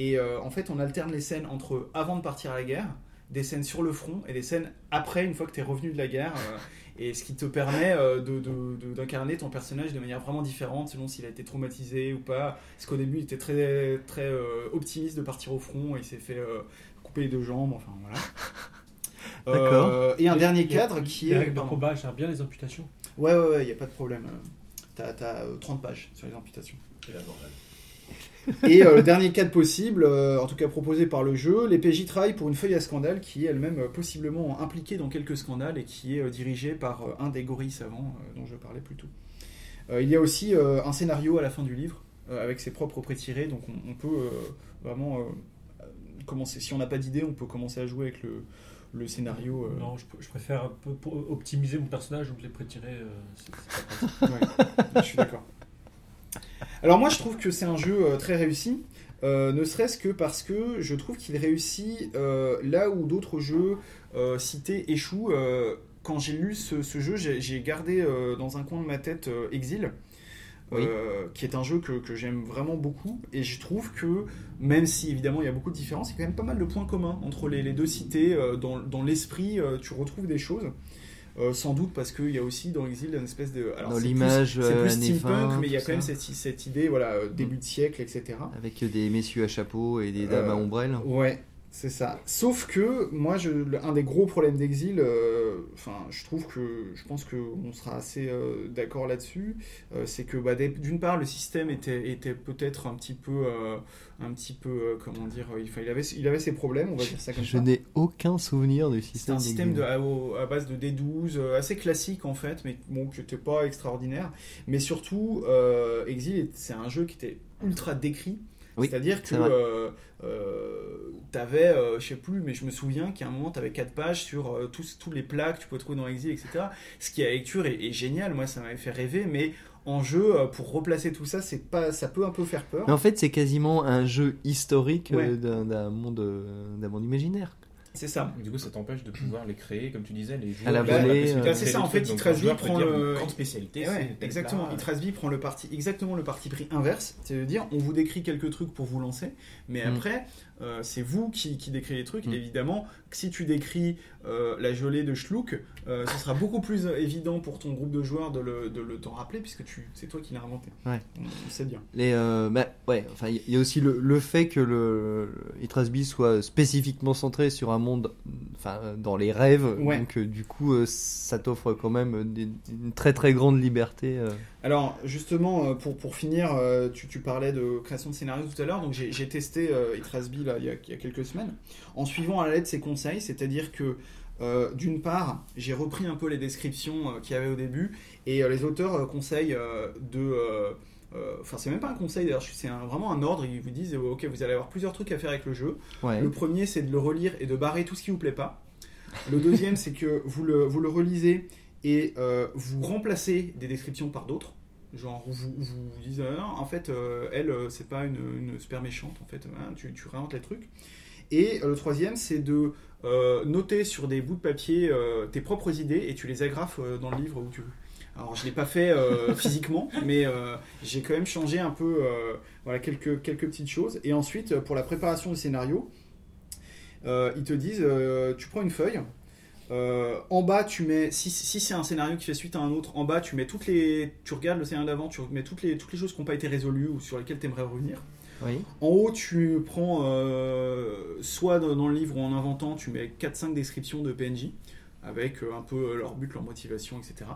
Et en fait, on alterne les scènes entre avant de partir à la guerre, des scènes sur le front et des scènes après, une fois que tu es revenu de la guerre. euh, et ce qui te permet euh, de- de- de- d'incarner ton personnage de manière vraiment différente selon s'il a été traumatisé ou pas. Parce qu'au début, il était très, très euh, optimiste de partir au front et il s'est fait euh, couper les deux jambes. Enfin voilà. [laughs] D'accord. Euh, et un dernier cadre qui est. pardon. combat gèrent bien les amputations. Ouais, ouais, ouais, il n'y a pas de problème. T'as t'as, euh, 30 pages sur les amputations. Bordel. [laughs] Et euh, le dernier cadre possible, euh, en tout cas proposé par le jeu, les PJ travaillent pour une feuille à scandale qui est elle-même euh, possiblement impliquée dans quelques scandales et qui est dirigée par un des gorilles savants dont je parlais plus tôt. Il y a aussi un scénario à la fin du livre avec ses propres prétirés, donc on, on peut vraiment commencer. Si on n'a pas d'idée, on peut commencer à jouer avec le, le scénario. Non, je, je préfère pour optimiser mon personnage, donc les pas [laughs] pratique. Ouais, je suis d'accord. Alors moi je trouve que c'est un jeu euh, très réussi, euh, ne serait-ce que parce que je trouve qu'il réussit euh, là où d'autres jeux euh, cités échouent. Quand j'ai lu ce, ce jeu, j'ai gardé dans un coin de ma tête Exil. Oui. qui est un jeu que, que j'aime vraiment beaucoup et je trouve que même si évidemment il y a beaucoup de différences il y a quand même pas mal de points communs entre les, les deux cités dans, dans l'esprit tu retrouves des choses Euh, sans doute parce qu'il y a aussi dans Exil une espèce de alors, Dans l'image, c'est euh, plus années steampunk, 20, mais il y a quand même cette, cette idée, voilà, euh, début de siècle, etc. Avec des messieurs à chapeau et des dames Euh, à ombrelle. Ouais. C'est ça. Sauf que moi, je, un des gros problèmes d'Exil, euh, enfin, je trouve que, je pense qu'on sera assez euh, d'accord là-dessus, euh, c'est que bah, d'une part, le système était, était peut-être un petit peu, un petit peu, comment dire, il, il avait, il avait ses problèmes, on va dire ça comme Je ça. n'ai aucun souvenir du C'est système. un système de, à, base de D12 euh, assez classique en fait, mais bon, qui n'était pas extraordinaire. Mais surtout, Exil, c'est un jeu qui était ultra décrit. Oui, C'est-à-dire que euh, euh, t'avais, euh, je sais plus, mais je me souviens qu'à un moment t'avais quatre pages sur euh, tous, tous les plats que tu peux trouver dans Exil, etc. Ce qui à lecture est, est génial. Moi, ça m'avait fait rêver, mais en jeu, euh, pour replacer tout ça, c'est pas, ça peut un peu faire peur. Mais en fait, c'est quasiment un jeu historique Ouais. d'un monde, d'un monde imaginaire. C'est ça. Du coup, ça t'empêche de pouvoir les créer, comme tu disais, les joueurs. À la volée, euh, c'est ça, en fait, peut prend le- grande spécialité. Ouais, exactement. Itrasvi prend le parti, exactement le parti pris inverse, c'est-à-dire on vous décrit quelques trucs pour vous lancer, mais Mm. après euh, c'est vous qui, qui décrivez les trucs. Mm. Évidemment, si tu décris euh, la gelée de Schluck, euh, ce sera beaucoup plus évident pour ton groupe de joueurs de le, de le t'en rappeler puisque c'est toi qui l'as inventé. Ouais. Sait bien. Les, bah, ouais, enfin, il y a aussi le, le fait que le, le soit spécifiquement centré sur un monde, enfin, dans les rêves. Ouais. Donc, du coup, ça t'offre quand même des- une très très grande liberté. Alors justement, euh, pour, pour finir, euh, tu, tu parlais de création de scénario tout à l'heure, donc j'ai testé euh, Itrasby là, il, y a, il y a quelques semaines, en suivant à la lettre ses conseils, c'est-à-dire que euh, d'une part, j'ai repris un peu les descriptions euh, qu'il y avait au début, et euh, les auteurs conseillent de... Enfin, c'est même pas un conseil d'ailleurs, c'est vraiment un ordre. Ils vous disent, ok, vous allez avoir plusieurs trucs à faire avec le jeu. Ouais. Le premier, c'est de le relire et de barrer tout ce qui vous plaît pas. Le deuxième, [laughs] c'est que vous le, vous le relisez et euh, vous remplacez des descriptions par d'autres. Genre, vous vous, vous dites, ah, en fait, euh, elle, c'est pas une, une super méchante, en fait, hein, tu, tu réinventes les trucs. Et le troisième, c'est de noter sur des bouts de papier tes propres idées et tu les agrafes dans le livre où tu veux. Alors, je l'ai pas fait euh, [laughs] physiquement, mais euh, j'ai quand même changé un peu euh, voilà, quelques, quelques petites choses. Et ensuite, pour la préparation du scénario, ils te disent tu prends une feuille. Euh, en bas, tu mets si, si c'est un scénario qui fait suite à un autre, en bas tu mets toutes les, tu regardes le scénario d'avant, tu mets toutes les toutes les choses qui n'ont pas été résolues ou sur lesquelles tu aimerais revenir. Oui. En haut, tu prends euh, soit dans, le livre ou en inventant, tu mets 4-5 descriptions de PNJ avec euh, un peu leur but, leur motivation, etc.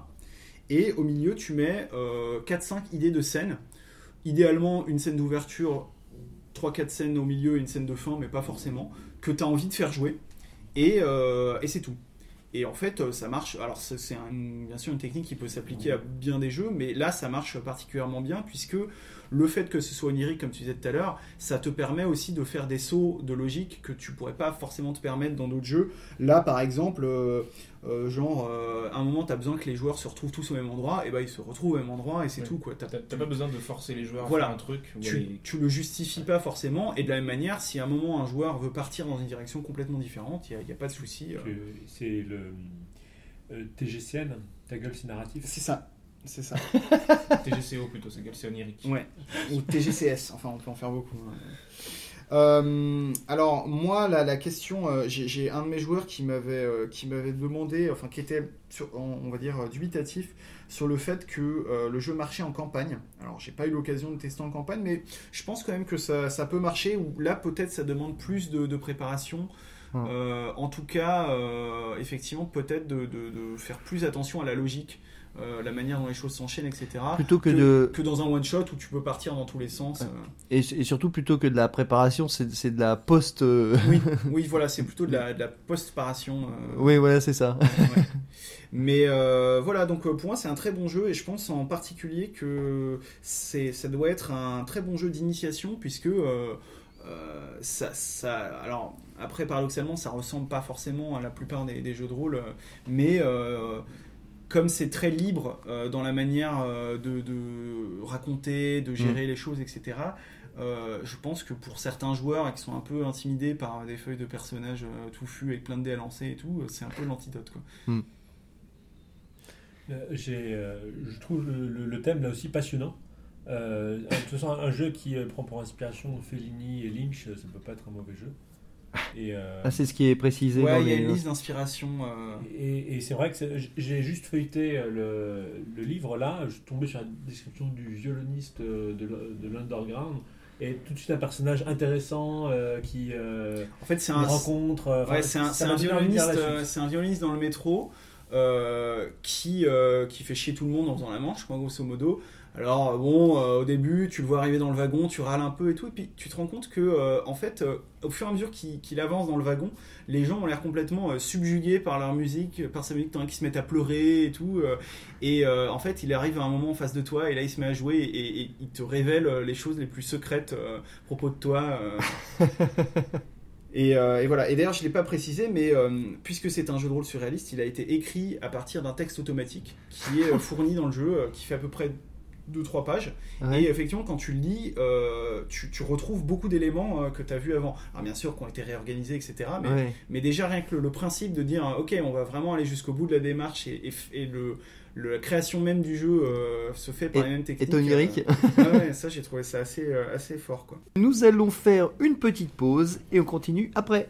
Et au milieu, tu mets euh, 4-5 idées de scènes. Idéalement, une scène d'ouverture, 3-4 scènes au milieu et une scène de fin, mais pas forcément, que tu as envie de faire jouer. Et, et c'est tout. Et en fait, euh, ça marche. Alors, c'est bien sûr une technique qui peut s'appliquer à bien des jeux, mais là, ça marche particulièrement bien puisque le fait que ce soit onirique, comme tu disais tout à l'heure, ça te permet aussi de faire des sauts de logique que tu pourrais pas forcément te permettre dans d'autres jeux. Là, par exemple, euh, euh, genre, euh, à un moment, tu as besoin que les joueurs se retrouvent tous au même endroit, et ben ils se retrouvent au même endroit, et c'est Ouais. tout. quoi. T'as- T'as t'as pas besoin de forcer les joueurs Voilà. à faire un truc. tu, aller- tu le justifies pas forcément, et de la même manière, si à un moment un joueur veut partir dans une direction complètement différente, il n'y a, a pas de souci. euh. C'est le euh, TGCN, ta gueule c'est narratif. C'est ça. C'est ça. TGCO plutôt, c'est c'est onirique. Ouais. Ou TGCS, enfin on peut en faire beaucoup. hein. Euh, alors moi la, la question, euh, j'ai un de mes joueurs qui m'avait euh, qui m'avait demandé, enfin qui était sur, on, va dire dubitatif sur le fait que le jeu marchait en campagne. Alors j'ai pas eu l'occasion de tester en campagne, mais je pense quand même que ça, ça peut marcher. Ou là peut-être ça demande plus de, de préparation. Euh, en tout cas, effectivement peut-être de, de- de faire plus attention à la logique, euh, la manière dont les choses s'enchaînent, etc Plutôt que, que, de. que dans un one shot où tu peux partir dans tous les sens. Euh. Et, et surtout, plutôt que de la préparation, c'est de la post. euh, Oui, [laughs] oui, voilà, c'est plutôt de la, de la post-paration. Oui, voilà, c'est ça. ouais. Mais euh, voilà, donc pour moi c'est un très bon jeu et je pense en particulier que c'est, ça doit être un très bon jeu d'initiation puisque euh, euh, ça, ça, alors après paradoxalement ça ressemble pas forcément à la plupart des, des jeux de rôle, mais comme c'est très libre euh, dans la manière euh, de, de raconter, de gérer les choses, etc. euh, je pense que pour certains joueurs qui sont un peu intimidés par des feuilles de personnages euh, touffus avec plein de dés à lancer et tout, c'est un peu l'antidote quoi. Euh, euh, je trouve le, le- le thème là aussi passionnant. Euh, de toute façon, un jeu qui prend pour inspiration Fellini et Lynch, ça peut pas être un mauvais jeu. Et, euh, Ah, c'est ce qui est précisé dans Ouais, il y a les. une liste d'inspiration. euh, Et, et c'est vrai que j'ai juste feuilleté euh, le, le livre là, je suis tombé sur la description du violoniste de, l'underground et tout de suite un personnage intéressant euh, qui euh, En fait, c'est un, rencontre. euh, Ouais, c'est un, un violoniste, un violoniste dans le métro euh, qui, euh, qui fait chier tout le monde en faisant la manche, quoi, grosso modo. Alors euh, bon, euh, au début, tu le vois arriver dans le wagon, tu râles un peu et tout, et puis tu te rends compte que, euh, en fait, euh, au fur et à mesure qu'il avance dans le wagon, les gens ont l'air complètement subjugués par leur musique, par sa musique, tant qu'ils se mettent à pleurer et tout. et en fait, il arrive à un moment en face de toi, et là, il se met à jouer, et, et il te révèle les choses les plus secrètes à propos de toi. [laughs] Et, euh, et voilà. Et d'ailleurs, je ne l'ai pas précisé, mais euh, puisque c'est un jeu de rôle surréaliste, il a été écrit à partir d'un texte automatique qui est fourni dans le jeu, qui fait à peu près 2-3 pages. Ouais. Et effectivement, quand tu le lis, euh, tu, tu retrouves beaucoup d'éléments euh, que tu as vus avant. Alors bien sûr, qui ont été réorganisés, etc. Mais, Ouais. mais déjà, rien que le, le principe de dire, ok, on va vraiment aller jusqu'au bout de la démarche et, et et le, le- la création même du jeu euh, se fait par les mêmes techniques. Et onirique. ouais, ouais, ça, j'ai trouvé ça assez, assez fort, quoi. Nous allons faire une petite pause et on continue après.